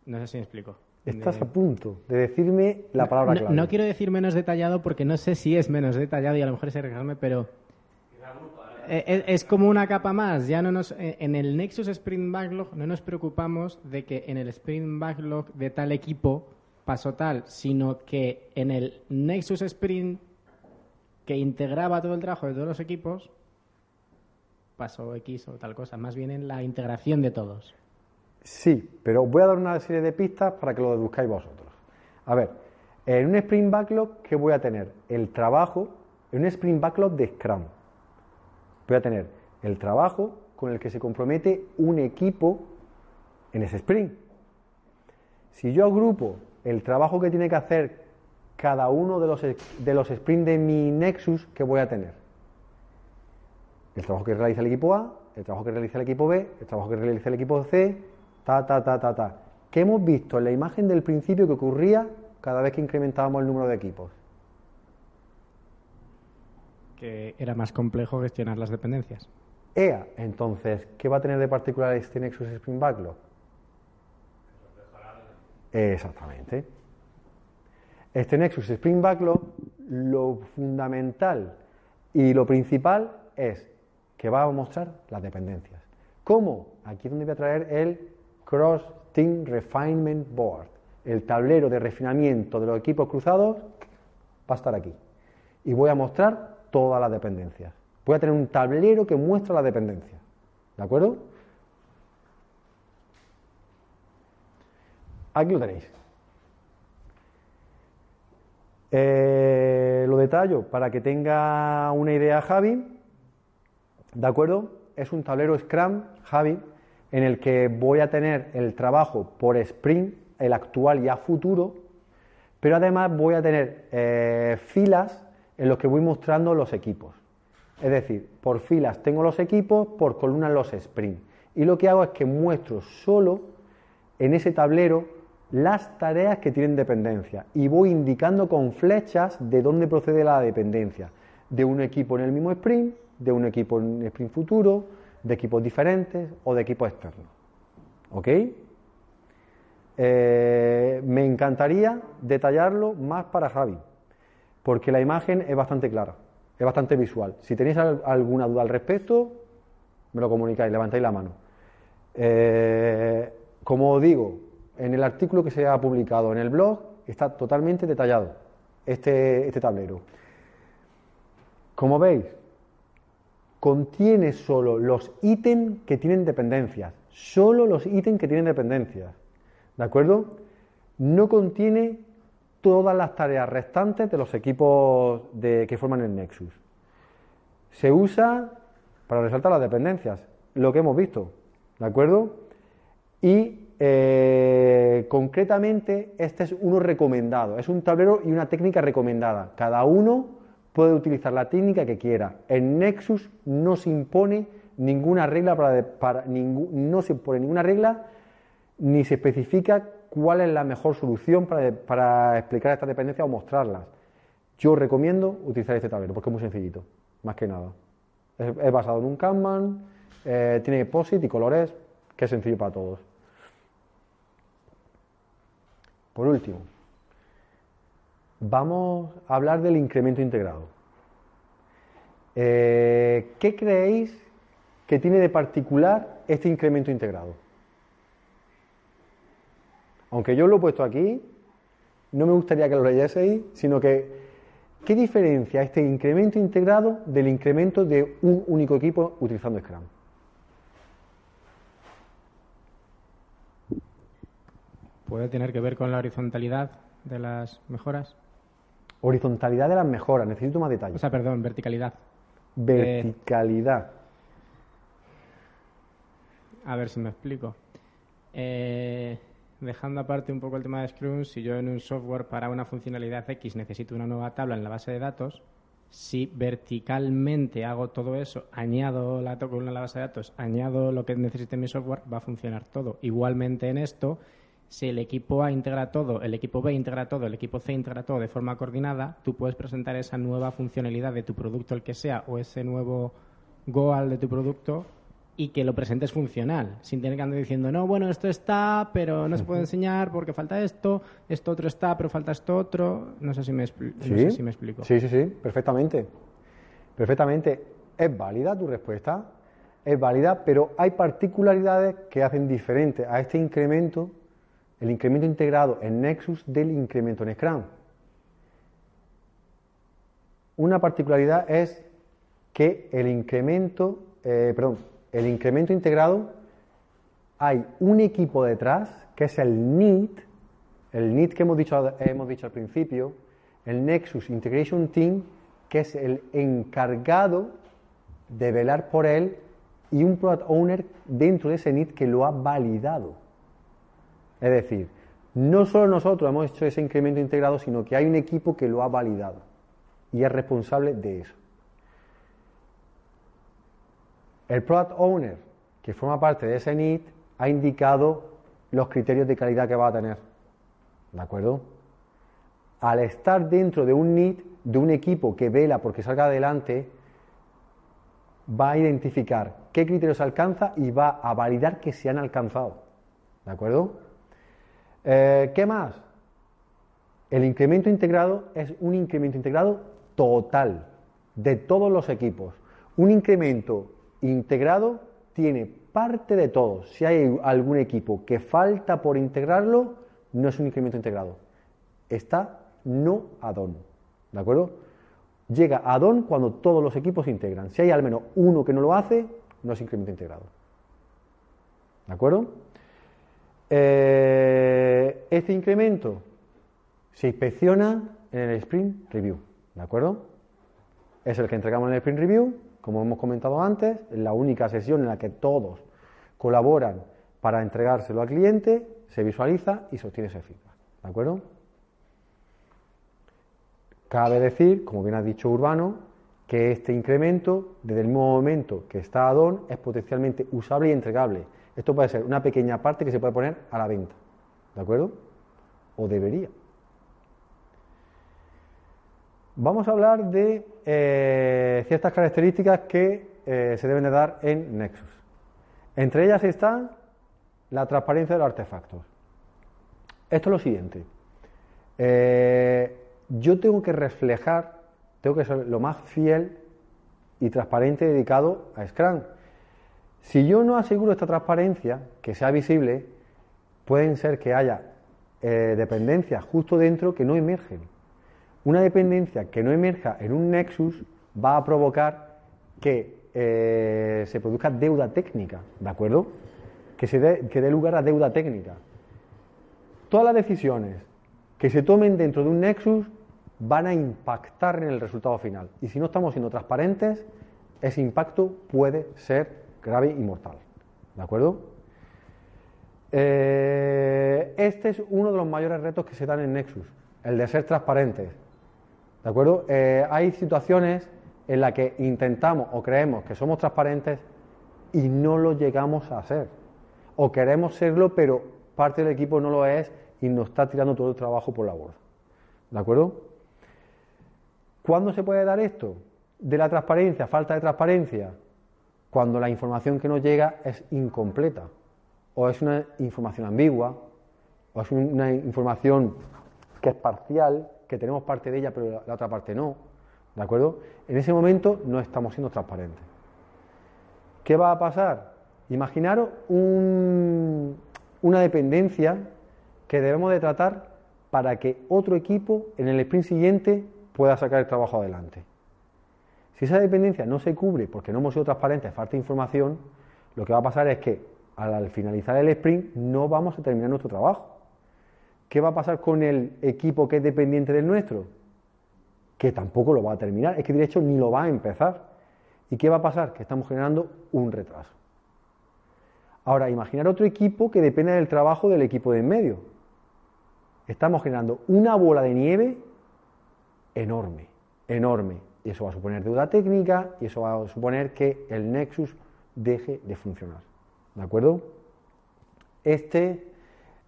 No sé si me explico. Estás a punto de decirme la palabra clave. No, quiero decir menos detallado porque no sé si es menos detallado y a lo mejor es arriesgarme, pero eh, eh, es, como una capa más. Ya no nos, eh, en el Nexus Sprint Backlog no nos preocupamos de que en el Sprint Backlog de tal equipo pasó tal, sino que en el Nexus Sprint que integraba todo el trabajo de todos los equipos pasó X o tal cosa. Más bien en la integración de todos. Sí, pero voy a dar una serie de pistas para que lo deduzcáis vosotros. A ver, en un Sprint Backlog, ¿qué voy a tener? El trabajo, en un Sprint Backlog de Scrum voy a tener el trabajo con el que se compromete un equipo en ese sprint. Si yo agrupo el trabajo que tiene que hacer cada uno de los, de los sprints de mi Nexus, ¿qué voy a tener? El trabajo que realiza el equipo A, el trabajo que realiza el equipo B, el trabajo que realiza el equipo C, ta, ta, ta, ta, ta. ¿Qué hemos visto en la imagen del principio que ocurría cada vez que incrementábamos el número de equipos? Que era más complejo gestionar las dependencias. EA, entonces, ¿qué va a tener de particular este Nexus Spring Backlog? Exactamente. Este Nexus Spring Backlog, lo fundamental y lo principal es que va a mostrar las dependencias. ¿Cómo? Aquí es donde voy a traer el Cross Team Refinement Board. El tablero de refinamiento de los equipos cruzados va a estar aquí. Y voy a mostrar todas las dependencias. Voy a tener un tablero que muestra la dependencia. ¿De acuerdo? Aquí lo tenéis. Eh, lo detallo para que tenga una idea Javi. ¿De acuerdo? Es un tablero Scrum, Javi, en el que voy a tener el trabajo por sprint, el actual y a futuro, pero además voy a tener eh, filas en los que voy mostrando los equipos. Es decir, por filas tengo los equipos, por columnas los sprint. Y lo que hago es que muestro solo en ese tablero las tareas que tienen dependencia y voy indicando con flechas de dónde procede la dependencia. De un equipo en el mismo sprint, de un equipo en sprint futuro, de equipos diferentes o de equipos externos. ¿Ok? Eh, me encantaría detallarlo más para Javi, porque la imagen es bastante clara, es bastante visual. Si tenéis al- alguna duda al respecto, me lo comunicáis, levantáis la mano. Eh, como digo, en el artículo que se ha publicado en el blog está totalmente detallado este, este tablero. Como veis, contiene solo los ítems que tienen dependencias, solo los ítems que tienen dependencias, ¿de acuerdo? No contiene todas las tareas restantes de los equipos que forman el Nexus. Se usa para resaltar las dependencias, lo que hemos visto, ¿de acuerdo? Y eh, concretamente este es uno recomendado, es un tablero y una técnica recomendada. Cada uno puede utilizar la técnica que quiera. En Nexus no se impone ninguna regla para, para no se impone ninguna regla ni se especifica cuál es la mejor solución para, para explicar estas dependencias o mostrarlas. Yo recomiendo utilizar este tablero porque es muy sencillito, más que nada. Es, basado en un Kanban, eh, tiene POSIT y colores, que es sencillo para todos. Por último, vamos a hablar del incremento integrado. Eh, ¿Qué creéis que tiene de particular este incremento integrado? Aunque yo lo he puesto aquí, no me gustaría que lo leyeseis, sino que ¿qué diferencia este incremento integrado del incremento de un único equipo utilizando Scrum? ¿Puede tener que ver con la horizontalidad de las mejoras? Horizontalidad de las mejoras, necesito más O detalles. sea, perdón, verticalidad. Verticalidad. A ver si me explico. Eh, dejando aparte un poco el tema de Scrum, si yo en un software para una funcionalidad X necesito una nueva tabla en la base de datos, si verticalmente hago todo eso, añado la columna en la base de datos, añado lo que necesite mi software, va a funcionar todo. Igualmente en esto, si el equipo A integra todo, el equipo B integra todo, el equipo C integra todo de forma coordinada, tú puedes presentar esa nueva funcionalidad de tu producto, el que sea, o ese nuevo goal de tu producto y que lo presentes funcional, sin tener que andar diciendo, no, bueno, esto está, pero no se puede enseñar porque falta esto, esto otro está, pero falta esto otro. No sé si me, expli- no sé si me explico. Sí, sí, sí, perfectamente. Perfectamente. Es válida tu respuesta, es válida, pero hay particularidades que hacen diferente a este incremento, el incremento integrado en Nexus del incremento en Scrum. Una particularidad es que el incremento, eh, perdón, el incremento integrado hay un equipo detrás que es el NIT, el NIT que hemos dicho, hemos dicho al principio, el Nexus Integration Team, que es el encargado de velar por él y un Product Owner dentro de ese NIT que lo ha validado. Es decir, no solo nosotros hemos hecho ese incremento integrado, sino que hay un equipo que lo ha validado y es responsable de eso. El Product Owner, que forma parte de ese NIT, ha indicado los criterios de calidad que va a tener. ¿De acuerdo? Al estar dentro de un NIT, de un equipo que vela porque salga adelante, va a identificar qué criterios alcanza y va a validar que se han alcanzado. ¿De acuerdo? Eh, ¿Qué más? El incremento integrado es un incremento integrado total de todos los equipos. Un incremento integrado tiene parte de todos. Si hay algún equipo que falta por integrarlo, no es un incremento integrado. Está no add-on. ¿De acuerdo? Llega add-on cuando todos los equipos integran. Si hay al menos uno que no lo hace, no es incremento integrado. ¿De acuerdo? Eh, este incremento se inspecciona en el Sprint Review, ¿de acuerdo? Es el que entregamos en el Sprint Review, como hemos comentado antes, es la única sesión en la que todos colaboran para entregárselo al cliente, se visualiza y se obtiene ese feedback, ¿de acuerdo? Cabe decir, como bien ha dicho Urbano, que este incremento, desde el mismo momento que está add-on, es potencialmente usable y entregable. Esto puede ser una pequeña parte que se puede poner a la venta, ¿de acuerdo? O debería. Vamos a hablar de eh, ciertas características que eh, se deben de dar en Nexus. Entre ellas está la transparencia de los artefactos. Esto es lo siguiente. Eh, yo tengo que reflejar, tengo que ser lo más fiel y transparente dedicado a Scrum. Si yo no aseguro esta transparencia, que sea visible, pueden ser que haya dependencias justo dentro que no emergen. Una dependencia que no emerja en un nexus va a provocar que eh, se produzca deuda técnica, ¿de acuerdo? Que, se dé, que dé lugar a deuda técnica. Todas las decisiones que se tomen dentro de un nexus van a impactar en el resultado final. Y si no estamos siendo transparentes, ese impacto puede ser grave y mortal. ¿De acuerdo? Eh, este es uno de los mayores retos que se dan en Nexus, el de ser transparentes. ¿De acuerdo? Eh, hay situaciones en las que intentamos o creemos que somos transparentes y no lo llegamos a hacer. O queremos serlo, pero parte del equipo no lo es y nos está tirando todo el trabajo por la borda. ¿De acuerdo? ¿Cuándo se puede dar esto? De la transparencia, falta de transparencia, cuando la información que nos llega es incompleta, o es una información ambigua, o es una información que es parcial, que tenemos parte de ella pero la otra parte no, ¿de acuerdo? En ese momento no estamos siendo transparentes. ¿Qué va a pasar? Imaginaros una dependencia que debemos de tratar para que otro equipo en el sprint siguiente pueda sacar el trabajo adelante. Si esa dependencia no se cubre porque no hemos sido transparentes, falta información, lo que va a pasar es que al finalizar el sprint no vamos a terminar nuestro trabajo. ¿Qué va a pasar con el equipo que es dependiente del nuestro? Que tampoco lo va a terminar, es que de hecho ni lo va a empezar. ¿Y qué va a pasar? Que estamos generando un retraso. Ahora, imaginar otro equipo que depende del trabajo del equipo de en medio. Estamos generando una bola de nieve enorme, enorme. Y eso va a suponer deuda técnica y eso va a suponer que el Nexus deje de funcionar. ¿De acuerdo? Este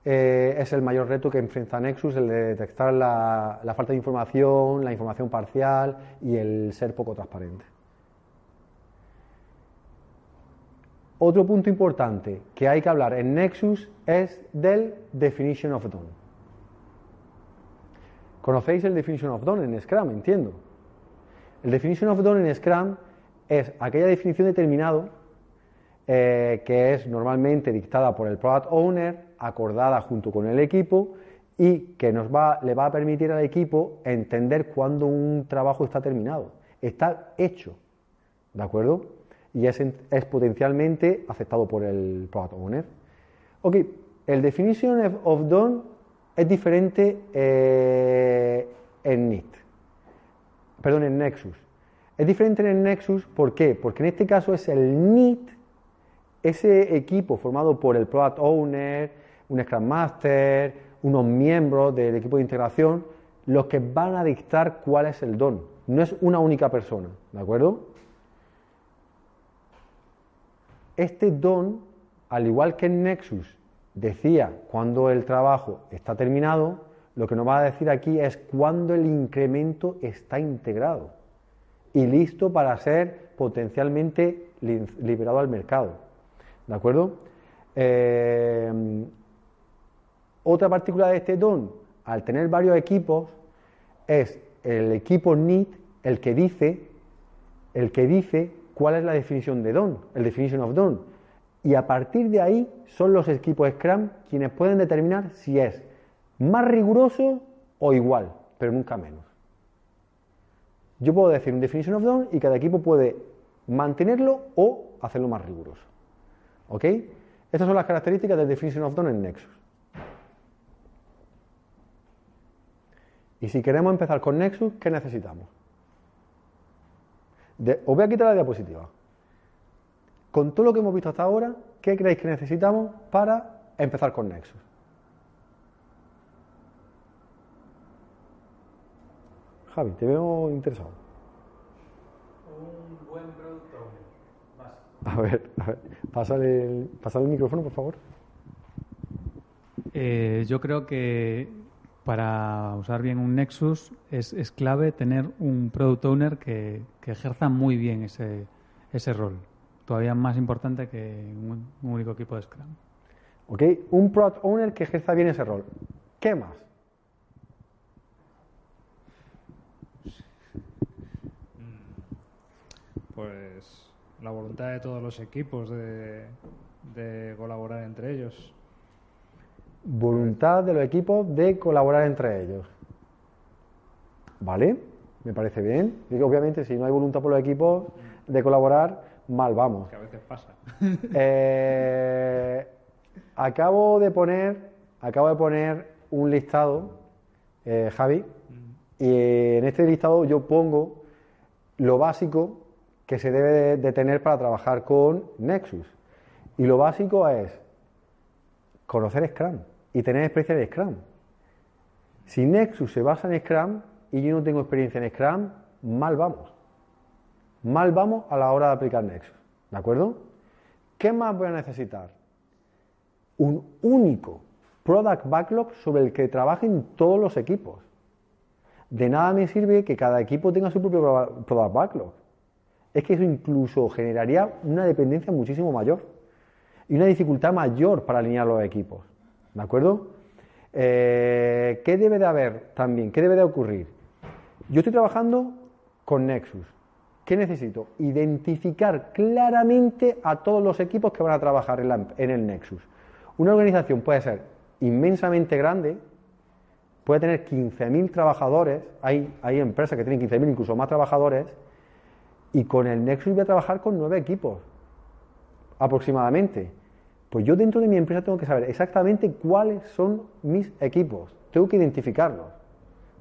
eh, es el mayor reto que enfrenta Nexus, el de detectar la, falta de información, la información parcial y el ser poco transparente. Otro punto importante que hay que hablar en Nexus es del Definition of Done. ¿Conocéis el Definition of Done en Scrum? Entiendo. El Definition of Done en Scrum es aquella definición de terminado eh, que es normalmente dictada por el Product Owner acordada junto con el equipo y que nos va, le va a permitir al equipo entender cuándo un trabajo está terminado. Está hecho, ¿de acuerdo? Y es, es potencialmente aceptado por el Product Owner. Ok, el Definition of Done es diferente eh, en NIT, perdón, en Nexus. Es diferente en el Nexus, ¿por qué? Porque en este caso es el NIT, ese equipo formado por el Product Owner, un Scrum Master, unos miembros del equipo de integración, los que van a dictar cuál es el don. No es una única persona, ¿de acuerdo? Este don, al igual que en Nexus decía cuando el trabajo está terminado, lo que nos va a decir aquí es cuándo el incremento está integrado y listo para ser potencialmente liberado al mercado. ¿De acuerdo? Eh, otra particularidad de este don, al tener varios equipos, es el equipo NIT el que dice, el que dice cuál es la definición de don, el definition of don. Y a partir de ahí son los equipos Scrum quienes pueden determinar si es más riguroso o igual, pero nunca menos. Yo puedo decir un definition of done y cada equipo puede mantenerlo o hacerlo más riguroso. ¿Ok? Estas son las características del Definition of Done en Nexus. Y si queremos empezar con Nexus, ¿qué necesitamos? De- os voy a quitar la diapositiva. Con todo lo que hemos visto hasta ahora, ¿qué creéis que necesitamos para empezar con Nexus? Javi, te veo interesado. Un buen producto A ver, a ver, pásale el, pásale el micrófono, por favor. Eh, yo creo que para usar bien un Nexus es, es clave tener un product owner que, que ejerza muy bien ese, ese rol. Todavía más importante que un, un único equipo de Scrum. ¿Ok? Un product owner que ejerza bien ese rol. ¿Qué más? Pues la voluntad de todos los equipos de, de colaborar entre ellos. Voluntad de los equipos de colaborar entre ellos. ¿Vale? Me parece bien. Obviamente, si no hay voluntad por los equipos de colaborar, mal vamos. Que a veces pasa. Eh, acabo de poner, acabo de poner un listado, eh, Javi, y en este listado yo pongo lo básico que se debe de, de tener para trabajar con Nexus. Y lo básico es conocer Scrum y tener experiencia en Scrum. Si Nexus se basa en Scrum y yo no tengo experiencia en Scrum, mal vamos. Mal vamos a la hora de aplicar Nexus. ¿De acuerdo? ¿Qué más voy a necesitar? Un único product backlog sobre el que trabajen todos los equipos. De nada me sirve que cada equipo tenga su propio pro- product backlog. Es que eso incluso generaría una dependencia muchísimo mayor y una dificultad mayor para alinear los equipos. ¿De acuerdo? Eh, ¿Qué debe de haber también? ¿Qué debe de ocurrir? Yo estoy trabajando con Nexus. ¿Qué necesito? Identificar claramente a todos los equipos que van a trabajar en, la- en el Nexus. Una organización puede ser inmensamente grande, puede tener 15.000 trabajadores, hay, hay empresas que tienen 15.000 incluso más trabajadores, y con el Nexus voy a trabajar con nueve equipos aproximadamente. Pues yo dentro de mi empresa tengo que saber exactamente cuáles son mis equipos. Tengo que identificarlos.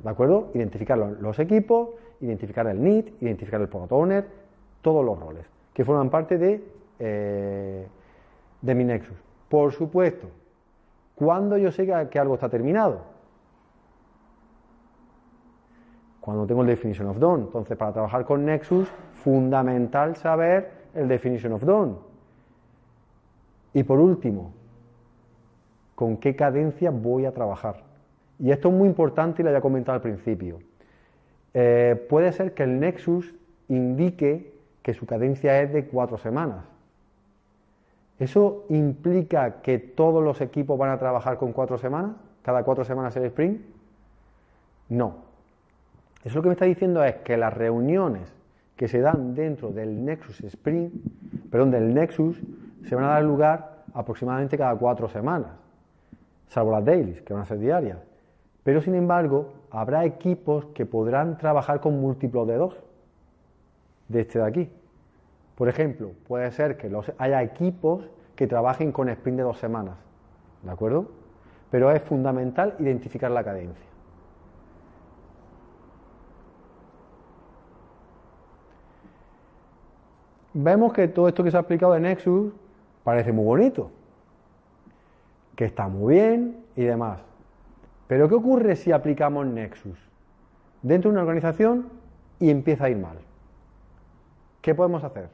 ¿De acuerdo? Identificar los, equipos, identificar el need, identificar el product owner, todos los roles que forman parte de, eh, de mi Nexus. Por supuesto, cuando yo sé que algo está terminado, cuando tengo el definition of done. Entonces, para trabajar con Nexus, fundamental saber el definition of done. Y por último, ¿con qué cadencia voy a trabajar? Y esto es muy importante y lo había comentado al principio. Eh, puede ser que el Nexus indique que su cadencia es de cuatro semanas. ¿Eso implica que todos los equipos van a trabajar con cuatro semanas? ¿Cada cuatro semanas el sprint? No. Eso lo que me está diciendo es que las reuniones que se dan dentro del Nexus Sprint, perdón, del Nexus, se van a dar lugar aproximadamente cada cuatro semanas, salvo las dailies, que van a ser diarias. Pero sin embargo, habrá equipos que podrán trabajar con múltiplos de dos, de este de aquí. Por ejemplo, puede ser que los, haya equipos que trabajen con sprint de dos semanas, ¿de acuerdo? Pero es fundamental identificar la cadencia. Vemos que todo esto que se ha explicado de Nexus parece muy bonito, que está muy bien y demás. Pero ¿qué ocurre si aplicamos Nexus dentro de una organización y empieza a ir mal? ¿Qué podemos hacer?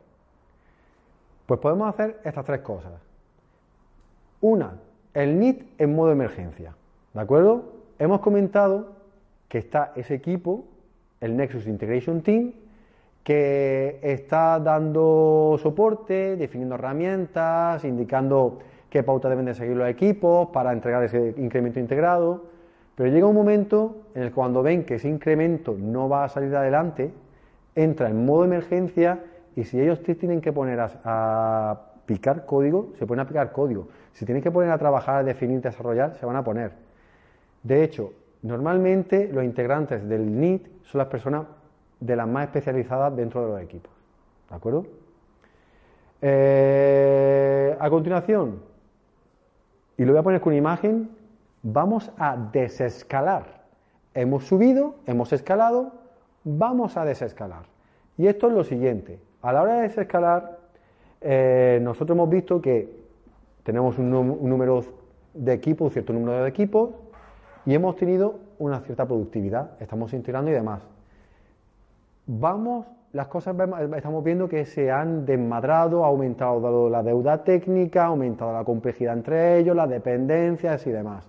Pues podemos hacer estas tres cosas. Una, el NIT en modo emergencia. ¿De acuerdo? Hemos comentado que está ese equipo, el Nexus Integration Team, que está dando soporte, definiendo herramientas, indicando qué pauta deben de seguir los equipos para entregar ese incremento integrado. Pero llega un momento en el que cuando ven que ese incremento no va a salir adelante, entra en modo emergencia y si ellos tienen que poner a, a picar código, se ponen a picar código. Si tienen que poner a trabajar, a definir, desarrollar, se van a poner. De hecho, normalmente los integrantes del NIT son las personas de las más especializadas dentro de los equipos. ¿De acuerdo? Eh, a continuación, y lo voy a poner con imagen, vamos a desescalar. Hemos subido, hemos escalado, vamos a desescalar. Y esto es lo siguiente, a la hora de desescalar, eh, nosotros hemos visto que tenemos un número de equipos, un cierto número de equipos, y hemos tenido una cierta productividad, estamos integrando y demás. Vamos, las cosas estamos viendo que se han desmadrado, ha aumentado la deuda técnica, ha aumentado la complejidad entre ellos, las dependencias y demás.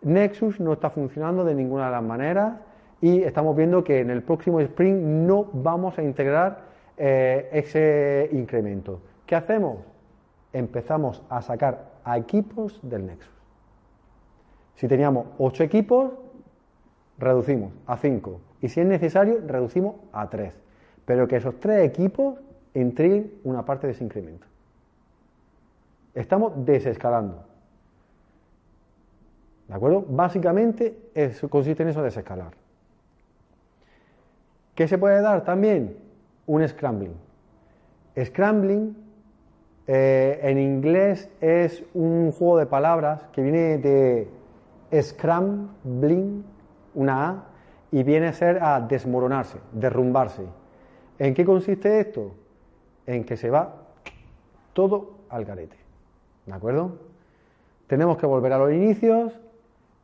Nexus no está funcionando de ninguna de las maneras y estamos viendo que en el próximo sprint no vamos a integrar eh, ese incremento. ¿Qué hacemos? Empezamos a sacar a equipos del Nexus. Si teníamos 8 equipos, reducimos a 5. Y si es necesario, reducimos a 3. Pero que esos 3 equipos entreguen una parte de ese incremento. Estamos desescalando. ¿De acuerdo? Básicamente consiste en eso de desescalar. ¿Qué se puede dar también? Un scrambling. Scrambling eh, en inglés es un juego de palabras que viene de scrambling, una A, y viene a ser a desmoronarse, derrumbarse. ¿En qué consiste esto? En que se va todo al garete. ¿De acuerdo? Tenemos que volver a los inicios,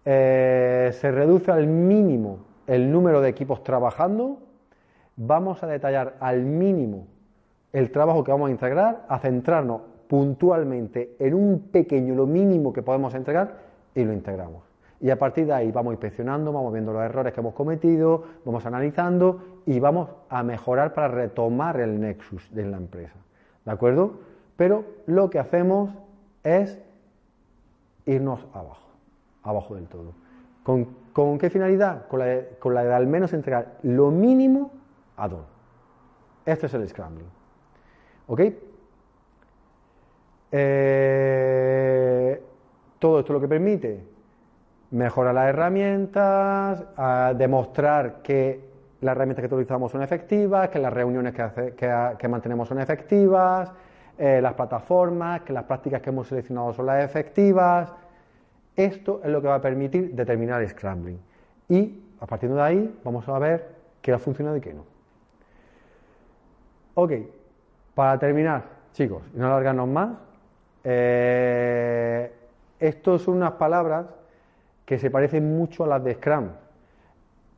eh, se reduce al mínimo el número de equipos trabajando, vamos a detallar al mínimo el trabajo que vamos a integrar, a centrarnos puntualmente en un pequeño, lo mínimo que podemos entregar y lo integramos. Y a partir de ahí vamos inspeccionando, vamos viendo los errores que hemos cometido, vamos analizando y vamos a mejorar para retomar el nexus de la empresa. ¿De acuerdo? Pero lo que hacemos es irnos abajo, abajo del todo. ¿Con, qué finalidad? Con la, de, con la de al menos entregar lo mínimo a don. Este es el scrambling. ¿Ok? Eh, todo esto lo que permite mejorar las herramientas, demostrar que las herramientas que utilizamos son efectivas, que las reuniones que, mantenemos son efectivas, eh, las plataformas, que las prácticas que hemos seleccionado son las efectivas. Esto es lo que va a permitir determinar el scrambling. Y a partir de ahí vamos a ver qué ha funcionado y qué no. Ok, para terminar, chicos, y no alargarnos más, eh, estos son unas palabras que se parecen mucho a las de Scrum.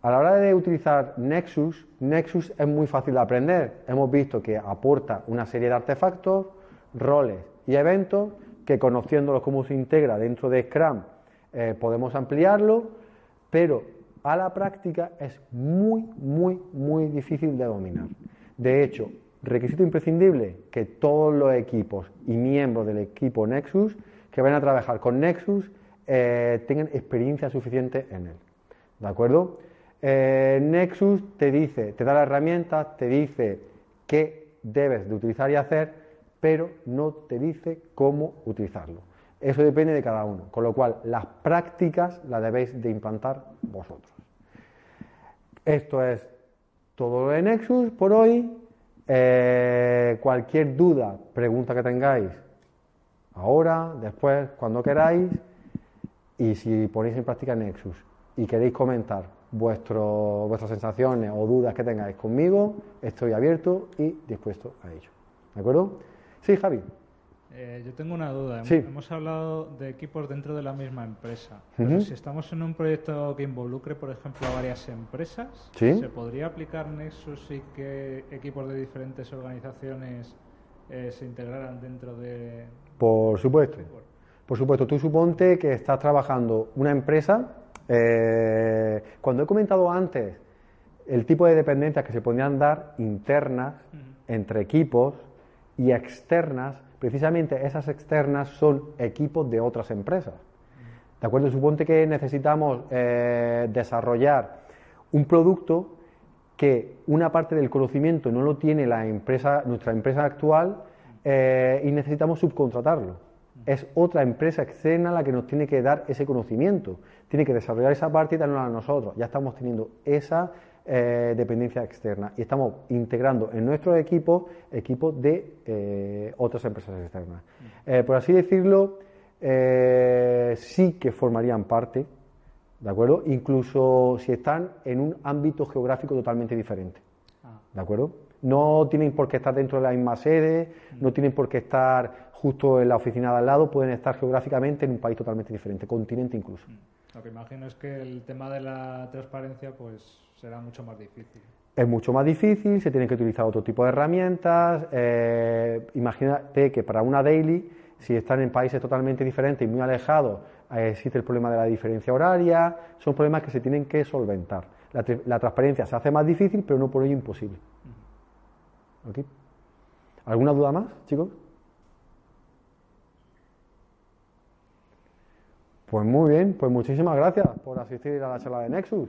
A la hora de utilizar Nexus, Nexus es muy fácil de aprender. Hemos visto que aporta una serie de artefactos, roles y eventos que conociéndolos cómo se integra dentro de Scrum eh, podemos ampliarlo, pero a la práctica es muy, muy, muy difícil de dominar. De hecho, requisito imprescindible que todos los equipos y miembros del equipo Nexus que vayan a trabajar con Nexus eh, tengan experiencia suficiente en él. ¿De acuerdo? Eh, Nexus te dice, te da la herramienta, te dice qué debes de utilizar y hacer, pero no te dice cómo utilizarlo. Eso depende de cada uno, con lo cual las prácticas las debéis de implantar vosotros. Esto es todo lo de Nexus por hoy. Eh, cualquier duda, pregunta que tengáis, ahora, después, cuando queráis, y si ponéis en práctica Nexus y queréis comentar vuestro, vuestras sensaciones o dudas que tengáis conmigo, estoy abierto y dispuesto a ello. ¿De acuerdo? Sí, Javi. Eh, yo tengo una duda. Hemos- Sí. Hemos hablado de equipos dentro de la misma empresa. Pero si estamos en un proyecto que involucre, por ejemplo, a varias empresas, Sí. ¿se podría aplicar Nexus y que equipos de diferentes organizaciones eh, se integraran dentro de... Por supuesto. Por supuesto, tú suponte que estás trabajando una empresa. eh, cuando he comentado antes el tipo de dependencias que se podrían dar internas entre equipos y externas, precisamente esas externas son equipos de otras empresas. ¿De acuerdo? Suponte que necesitamos eh, desarrollar un producto que una parte del conocimiento no lo tiene la empresa, nuestra empresa actual eh, y necesitamos subcontratarlo. Es otra empresa externa la que nos tiene que dar ese conocimiento. Tiene que desarrollar esa parte y darnos a nosotros. Ya estamos teniendo esa eh, dependencia externa y estamos integrando en nuestros equipos equipos de eh, otras empresas externas. Eh, por así decirlo, sí que formarían parte, ¿de acuerdo? Incluso si están en un ámbito geográfico totalmente diferente, ¿de acuerdo? No tienen por qué estar dentro de la misma sede, no tienen por qué estar justo en la oficina de al lado, pueden estar geográficamente en un país totalmente diferente, continente incluso. Lo que imagino es que el tema de la transparencia pues será mucho más difícil. Es mucho más difícil, se tienen que utilizar otro tipo de herramientas. eh, imagínate que para una daily, si están en países totalmente diferentes y muy alejados, eh, existe el problema de la diferencia horaria. Son problemas que se tienen que solventar. La, la transparencia se hace más difícil, pero no por ello imposible. ¿Ok? ¿Alguna duda más, chicos? Pues muy bien, pues muchísimas gracias por asistir a la charla de Nexus.